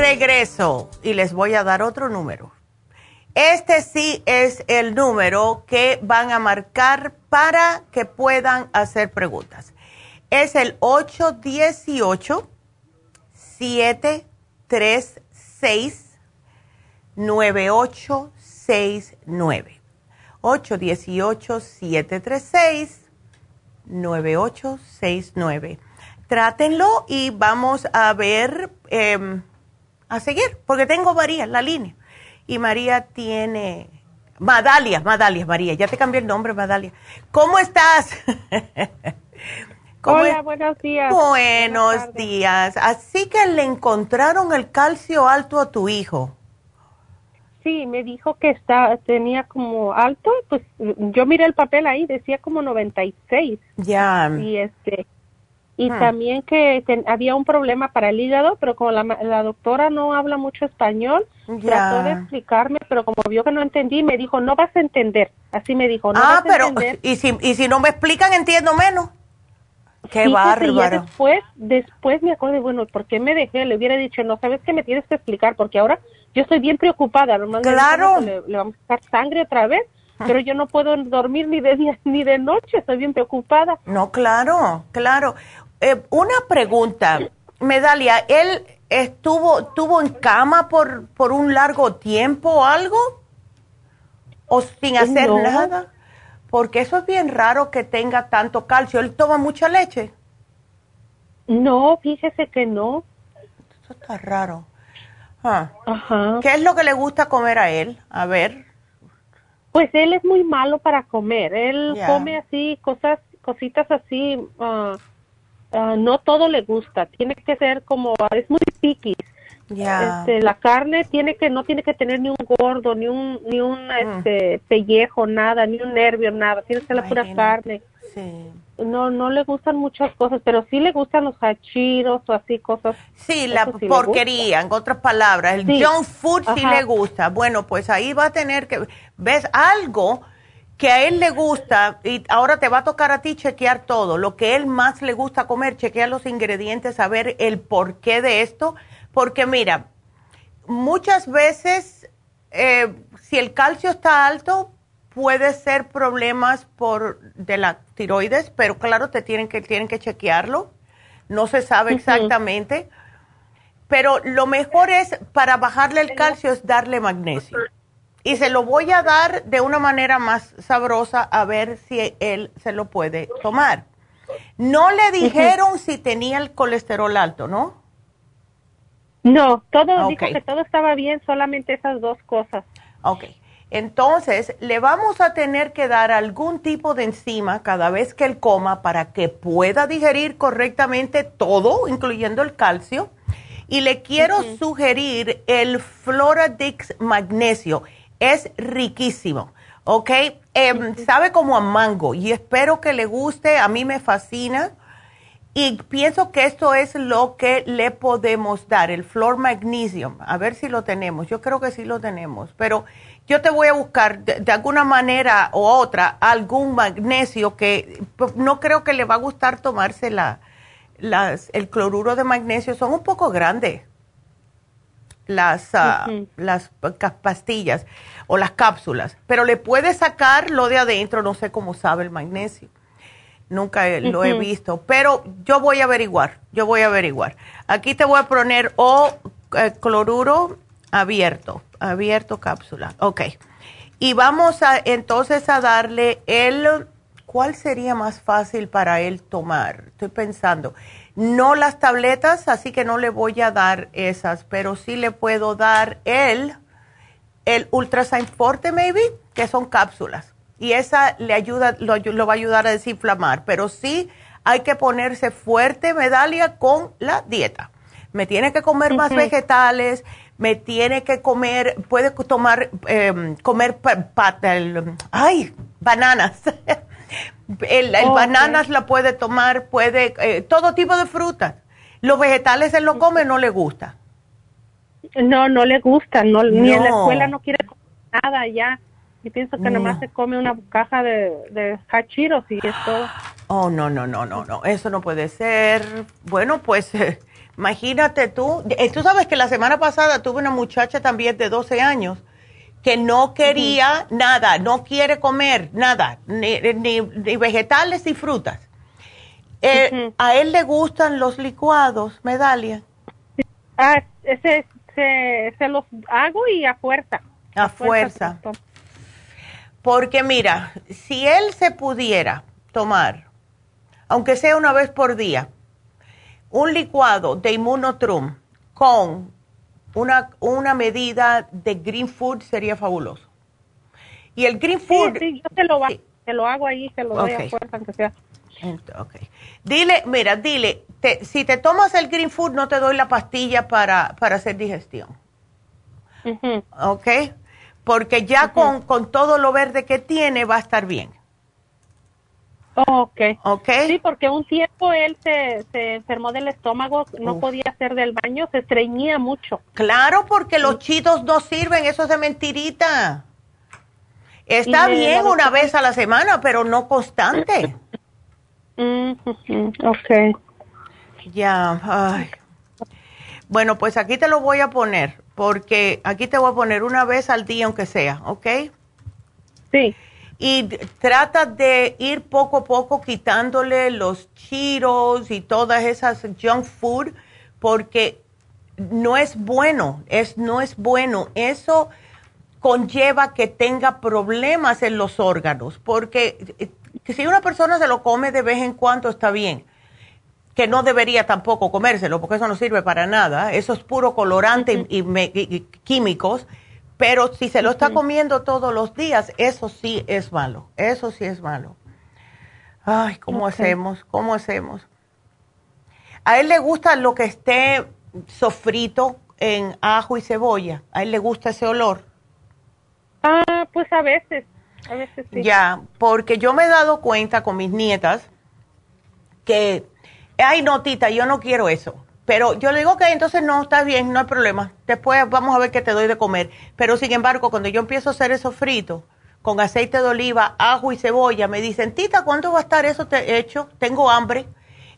Speaker 4: Regreso y les voy a dar otro número. Este sí es el número que van a marcar para que puedan hacer preguntas. Es el 818-736-9869. 818-736-9869 trátenlo y vamos a ver, em, a seguir, porque tengo María en la línea. Y María tiene... Madalia, Madalia, María, ya te cambié el nombre, Madalia. ¿Cómo estás?
Speaker 9: Hola, buenos días.
Speaker 4: Buenos días. Así que le encontraron el calcio alto a tu hijo.
Speaker 9: Sí, me dijo que está, tenía como alto, pues yo miré el papel ahí, decía como 96.
Speaker 4: Ya.
Speaker 9: Y este, y ah. también que había un problema para el hígado, pero como la, doctora no habla mucho español, trató de explicarme, pero como vio que no entendí, me dijo, no vas a entender. Así me dijo, no
Speaker 4: ah,
Speaker 9: vas
Speaker 4: a entender. ¿y si, ¿y si no me explican, entiendo menos? Qué
Speaker 9: bárbaro. después, después me acordé, bueno, ¿por qué me dejé? Le hubiera dicho, no, sabes que me tienes que explicar, porque ahora yo estoy bien preocupada.
Speaker 4: Claro.
Speaker 9: Le, le, vamos a sacar sangre otra vez, ah. pero yo no puedo dormir ni de día ni de noche, estoy bien preocupada.
Speaker 4: No, claro, claro. Eh, una pregunta, Medalia, ¿él estuvo, tuvo en cama por, por un largo tiempo o algo? ¿O sin hacer nada? Porque eso es bien raro que tenga tanto calcio. ¿Él toma mucha leche?
Speaker 9: No, fíjese que no.
Speaker 4: Eso está raro. Ah. Ajá. ¿Qué es lo que le gusta comer a él? A ver.
Speaker 9: Pues él es muy malo para comer. Él come así, cosas, cositas así, uh, Ah, no todo le gusta, tiene que ser como, es muy piqui. Este, la carne tiene que no tiene que tener ni un gordo, ni un ni un mm. este pellejo, nada, ni un nervio, nada, tiene que ser la pura carne. No no le gustan muchas cosas, pero sí le gustan los hachiros o así cosas.
Speaker 4: Sí, la porquería, en otras palabras, el junk food sí le gusta. Bueno, pues ahí va a tener que ves algo que a él le gusta, y ahora te va a tocar a ti chequear todo, lo que él más le gusta comer, chequear los ingredientes, saber el porqué de esto, porque mira, muchas veces eh, si el calcio está alto, puede ser problemas por de la tiroides, pero claro, te tienen que, tienen que chequearlo, no se sabe exactamente, pero lo mejor es para bajarle el calcio es darle magnesio y se lo voy a dar de una manera más sabrosa a ver si él se lo puede tomar. No le dijeron si tenía el colesterol alto, ¿no?
Speaker 9: No, todo dijo que todo estaba bien, solamente esas dos cosas.
Speaker 4: Ok. Entonces, le vamos a tener que dar algún tipo de enzima cada vez que él coma para que pueda digerir correctamente todo, incluyendo el calcio. Y le quiero sugerir el Floradix Magnesio es riquísimo ¿ok? Em, sabe como a mango y espero que le guste, a mí me fascina. Y pienso que esto es lo que le podemos dar, el flor magnesium. A ver si lo tenemos. Yo creo que sí lo tenemos. Pero yo te voy a buscar de, alguna manera u otra algún magnesio que pues, no creo que le va a gustar tomarse la, las, el cloruro de magnesio. Son un poco grandes las, ah, las pastillas o las cápsulas. Pero le puedes sacar lo de adentro. No sé cómo sabe el magnesio. Nunca lo he visto, pero yo voy a averiguar, yo voy a averiguar. Aquí te voy a poner o eh, cloruro abierto, abierto cápsula. Ok. Y vamos a entonces a darle el, ¿cuál sería más fácil para él tomar? Estoy pensando. No las tabletas, así que no le voy a dar esas, pero sí le puedo dar el, el Ultrasign Forte, maybe, que son cápsulas y esa le ayuda, lo, va a ayudar a desinflamar, pero sí hay que ponerse fuerte, Medalia, con la dieta. Me tiene que comer más vegetales, me tiene que comer, puede tomar, eh, comer ay, bananas. el, bananas la puede tomar, puede, eh, todo tipo de frutas. Los vegetales él lo come, no le gusta.
Speaker 9: No, no le gusta, no, ni en la escuela no quiere comer nada ya y pienso que nomás se come una caja de, de hachiros y es todo.
Speaker 4: Oh, no, no, no, no, no, eso no puede ser. Bueno, pues imagínate tú, eh, tú sabes que la semana pasada tuve una muchacha también de 12 años que no quería nada, no quiere comer nada, ni, ni, vegetales ni frutas. Eh, ¿A él le gustan los licuados, Medalia?
Speaker 9: Ah, ese, se, se los hago y a fuerza.
Speaker 4: A, fuerza. Porque mira, si él se pudiera tomar, aunque sea una vez por día, un licuado de inmunotrum con una, una medida de green food sería fabuloso. Y el green food...
Speaker 9: Sí, yo te lo, lo hago ahí, te lo doy a fuerza, aunque sea.
Speaker 4: Okay. Dile, mira, dile, si te tomas el green food no te doy la pastilla para, para hacer digestión. ¿Ok? porque ya con, con, todo lo verde que tiene va a estar bien.
Speaker 9: Ok.
Speaker 4: Ok.
Speaker 9: Sí, porque un tiempo él se, se enfermó del estómago, no podía hacer del baño, se estreñía mucho.
Speaker 4: Claro, porque los chitos no sirven, eso es de mentirita. Está bien una vez a la semana, pero no constante.
Speaker 9: Mm, ok.
Speaker 4: Ya, ay. Bueno, pues aquí te lo voy a poner porque aquí te voy a poner una vez al día, aunque sea, ¿ok?
Speaker 9: Sí.
Speaker 4: Y trata de ir poco a poco quitándole los chiros y todas esas junk food, porque no es bueno, es, no es bueno. Eso conlleva que tenga problemas en los órganos, porque eh, si una persona se lo come de vez en cuando está bien, que no debería tampoco comérselo, porque eso no sirve para nada, eso es puro colorante y, químicos, pero si se lo está comiendo todos los días, eso sí es malo, eso sí es malo. Ay, ¿cómo hacemos? ¿Cómo hacemos? A él le gusta lo que esté sofrito en ajo y cebolla, a él le gusta ese olor.
Speaker 9: Ah, pues a veces, a veces sí.
Speaker 4: Ya, porque yo me he dado cuenta con mis nietas que ay, no, tita, yo no quiero eso. Pero yo le digo, ok, entonces no, está bien, no hay problema. Después vamos a ver qué te doy de comer. Pero sin embargo, cuando yo empiezo a hacer eso frito, con aceite de oliva, ajo y cebolla, me dicen, tita, ¿cuánto va a estar eso te hecho? Tengo hambre.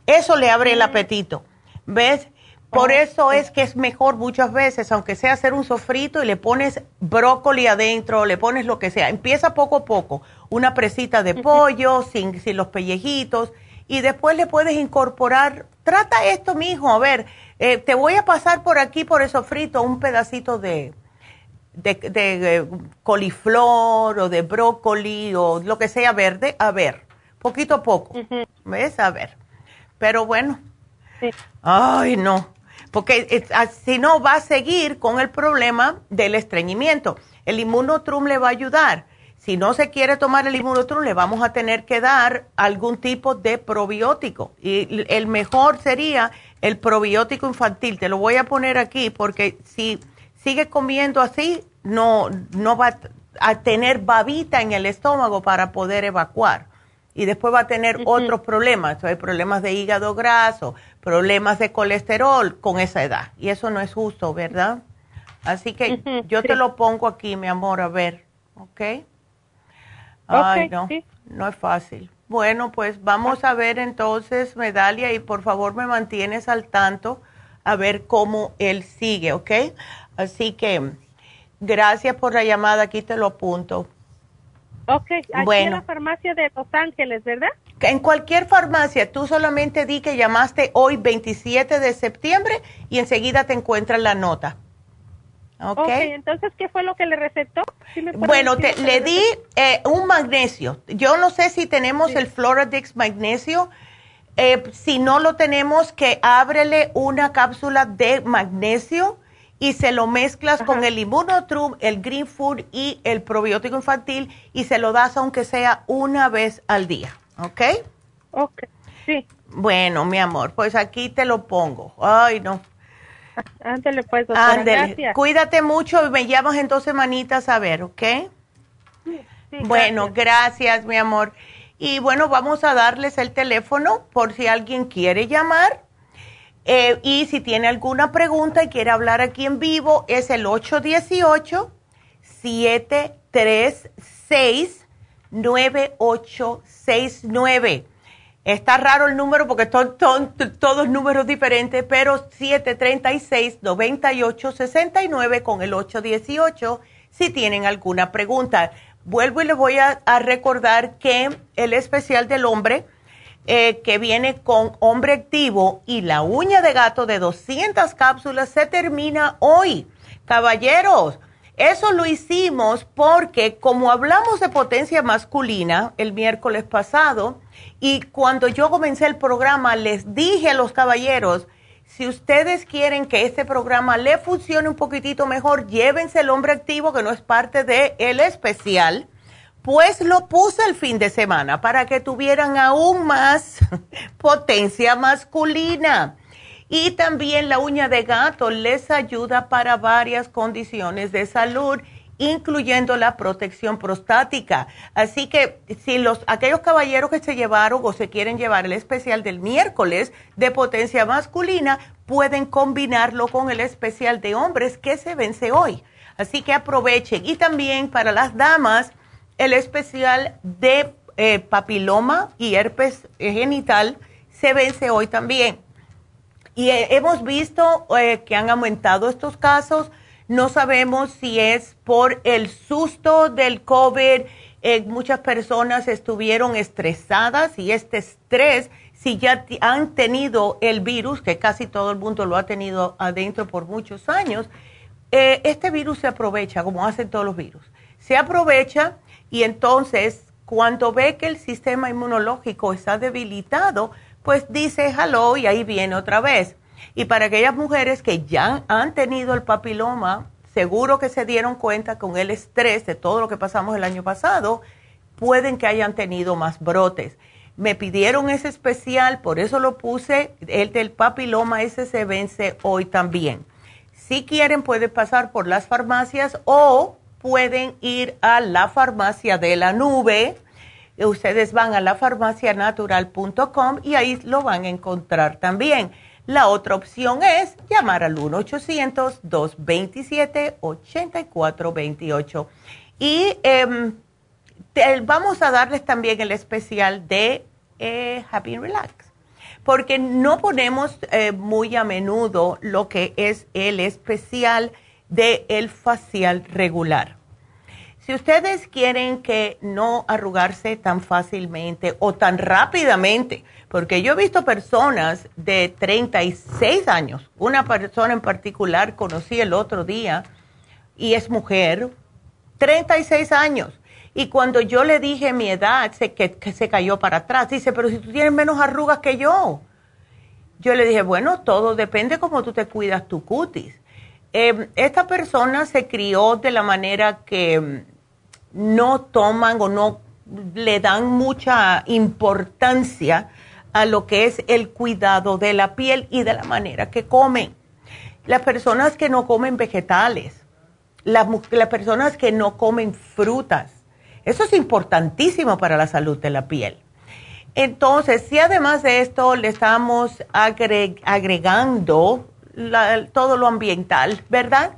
Speaker 4: Eso le abre el mm. apetito. ¿Ves? Por eso es que es mejor muchas veces, aunque sea hacer un sofrito y le pones brócoli adentro, le pones lo que sea. Empieza poco a poco. Una presita de pollo, sin, sin los pellejitos y después le puedes incorporar, trata esto, mijo, a ver, eh, te voy a pasar por aquí, por eso frito, un pedacito de, de, eh, coliflor o de brócoli o lo que sea verde, a ver, poquito a poco, ¿ves? A ver. Pero bueno, ay, no, porque eh, ah, si no va a seguir con el problema del estreñimiento. El inmunotrum le va a ayudar si no se quiere tomar el inmunotrum, le vamos a tener que dar algún tipo de probiótico. Y el mejor sería el probiótico infantil. Te lo voy a poner aquí porque si sigue comiendo así, no, no va, a tener babita en el estómago para poder evacuar. Y después va a tener otros problemas, hay problemas de hígado graso, problemas de colesterol con esa edad. Y eso no es justo, ¿verdad? Así que yo te lo pongo aquí, mi amor, a ver, ¿ok? Ay, no, no es fácil. Bueno, pues vamos a ver entonces, Medalia, y por favor me mantienes al tanto a ver cómo él sigue, ¿ok? Así que gracias por la llamada, aquí te lo apunto.
Speaker 9: Ok, aquí en la farmacia de Los Ángeles, ¿verdad?
Speaker 4: En cualquier farmacia, tú solamente di que llamaste hoy 27 de septiembre y enseguida te encuentras la nota.
Speaker 9: Ok, entonces, ¿qué fue lo que le recetó?
Speaker 4: bueno, le di eh, un magnesio. Yo no sé si tenemos el Floradix magnesio. Eh, si no lo tenemos, que ábrele una cápsula de magnesio y se lo mezclas con el Immunotrum, el Green Food y el probiótico infantil y se lo das aunque sea una vez al día. ¿Ok?
Speaker 9: Ok, sí.
Speaker 4: Bueno, mi amor, pues aquí te lo pongo. Ay, no.
Speaker 9: Ándale, pues, doctora. Gracias.
Speaker 4: Cuídate mucho y me llamas en dos semanitas a ver, ¿ok? Sí, bueno, gracias. mi amor. Y bueno, vamos a darles el teléfono por si alguien quiere llamar. Eh, y si tiene alguna pregunta y quiere hablar aquí en vivo, es el 818-736-9869. Está raro el número porque son, todos números diferentes, pero 736-9869 con el 818 si tienen alguna pregunta. Vuelvo y les voy a, recordar que el especial del hombre eh, que viene con hombre activo y la uña de gato de 200 cápsulas se termina hoy. Caballeros, eso lo hicimos porque como hablamos de potencia masculina el miércoles pasado, y cuando yo comencé el programa, les dije a los caballeros, si ustedes quieren que este programa le funcione un poquitito mejor, llévense el hombre activo que no es parte de el especial. Pues lo puse el fin de semana para que tuvieran aún más potencia masculina. Y también la uña de gato les ayuda para varias condiciones de salud incluyendo la protección prostática. Así que si los aquellos caballeros que se llevaron o se quieren llevar el especial del miércoles de potencia masculina, pueden combinarlo con el especial de hombres que se vence hoy. Así que aprovechen. Y también para las damas, el especial de eh, papiloma y herpes genital se vence hoy también. Y eh, hemos visto eh, que han aumentado estos casos no sabemos si es por el susto del COVID. Eh, muchas personas estuvieron estresadas y este estrés, si ya han tenido el virus, que casi todo el mundo lo ha tenido adentro por muchos años, este virus se aprovecha, como hacen todos los virus. Se aprovecha y entonces cuando ve que el sistema inmunológico está debilitado, pues dice hello y ahí viene otra vez. Y para aquellas mujeres que ya han tenido el papiloma, seguro que se dieron cuenta con el estrés de todo lo que pasamos el año pasado, pueden que hayan tenido más brotes. Me pidieron ese especial, por eso lo puse, el del papiloma, ese se vence hoy también. Si quieren, pueden pasar por las farmacias o pueden ir a la farmacia de la nube. Ustedes van a la lafarmacianatural.com y ahí lo van a encontrar también. La otra opción es llamar al 1-800-227-8428. Y em, vamos a darles también el especial de eh, Happy Relax, porque no ponemos eh, muy a menudo lo que es el especial de el facial regular. Si ustedes quieren que no arrugarse tan fácilmente o tan rápidamente, porque yo he visto personas de 36 años, una persona en particular conocí el otro día y es mujer, 36 años. Y cuando yo le dije mi edad, se, que, se cayó para atrás. Dice, pero si tú tienes menos arrugas que yo. Yo le dije, bueno, todo depende cómo tú te cuidas tu cutis. Em, esta persona se crió de la manera que no toman o no le dan mucha importancia a lo que es el cuidado de la piel y de la manera que comen. Las personas que no comen vegetales, las, las personas que no comen frutas. Eso es importantísimo para la salud de la piel. Entonces, si además de esto le estamos agregando todo lo ambiental, ¿verdad?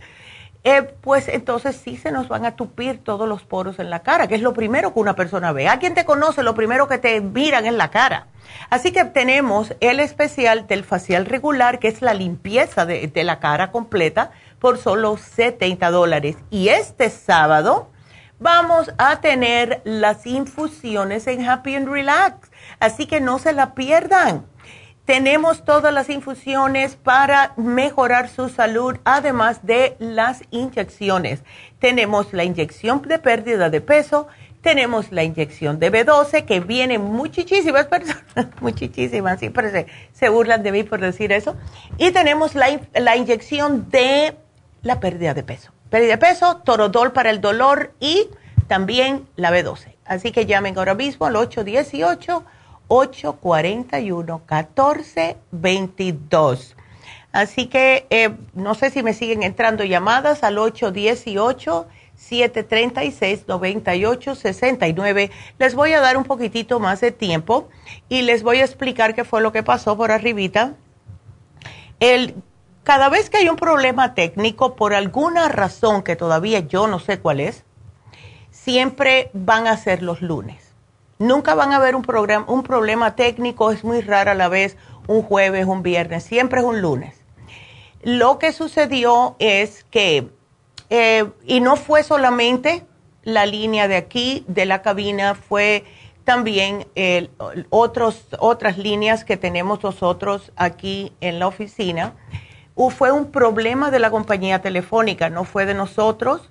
Speaker 4: Eh, pues entonces sí se nos van a tupir todos los poros en la cara, que es lo primero que una persona ve. A quien te conoce, lo primero que te miran es la cara. Así que tenemos el especial del facial regular, que es la limpieza de, de la cara completa, por solo 70 dólares. Y este sábado vamos a tener las infusiones en Happy and Relax. Así que no se la pierdan. Tenemos todas las infusiones para mejorar su salud, además de las inyecciones. Tenemos la inyección de pérdida de peso, tenemos la inyección de B12, que vienen muchísimas personas, muchísimas, siempre se, se, burlan de mí por decir eso. Y tenemos la, la inyección de la pérdida de peso. Pérdida de peso, torodol para el dolor y también la B12. Así que llamen ahora mismo al 818 841-1422. Así que eh, no sé si me siguen entrando llamadas al 818-736-9869. Les voy a dar un poquitito más de tiempo y les voy a explicar qué fue lo que pasó por arribita. El, cada vez que hay un problema técnico, por alguna razón que todavía yo no sé cuál es, siempre van a ser los lunes. Nunca van a haber un, programa, un problema técnico, es muy rara a la vez un jueves, un viernes, siempre es un lunes. Lo que sucedió es que, eh, y no fue solamente la línea de aquí, de la cabina, fue también otros, otras líneas que tenemos nosotros aquí en la oficina. fue un problema de la compañía telefónica, no fue de nosotros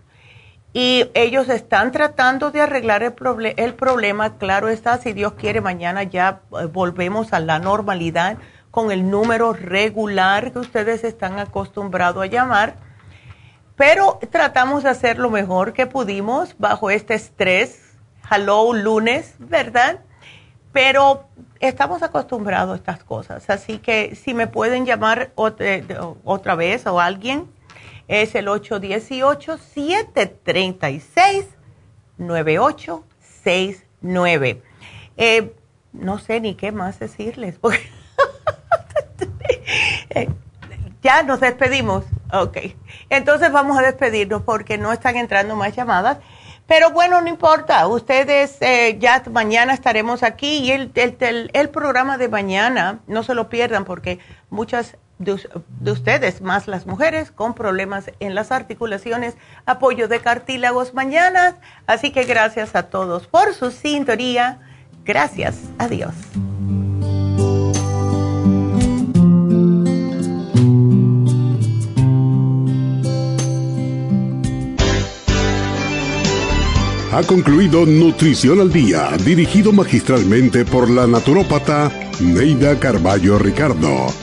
Speaker 4: y ellos están tratando de arreglar el, el, problema. Claro está, si Dios quiere, mañana ya eh, volvemos a la normalidad con el número regular que ustedes están acostumbrados a llamar. Pero tratamos de hacer lo mejor que pudimos bajo este estrés. Hello, lunes, ¿verdad? Pero estamos acostumbrados a estas cosas. Así que si me pueden llamar otra, otra vez o alguien es el 818-736-9869. Eh, no sé ni qué más decirles. Eh, ya nos despedimos. Ok. Entonces vamos a despedirnos porque no están entrando más llamadas. Pero bueno, no importa. Ustedes eh, ya mañana estaremos aquí y el, el, el, programa de mañana, no se lo pierdan porque muchas de, ustedes, más las mujeres con problemas en las articulaciones, apoyo de cartílagos mañana. Así que gracias a todos por su sintonía. Gracias. Adiós.
Speaker 2: Ha concluido Nutrición al Día, dirigido magistralmente por la naturópata Neida Carballo Ricardo.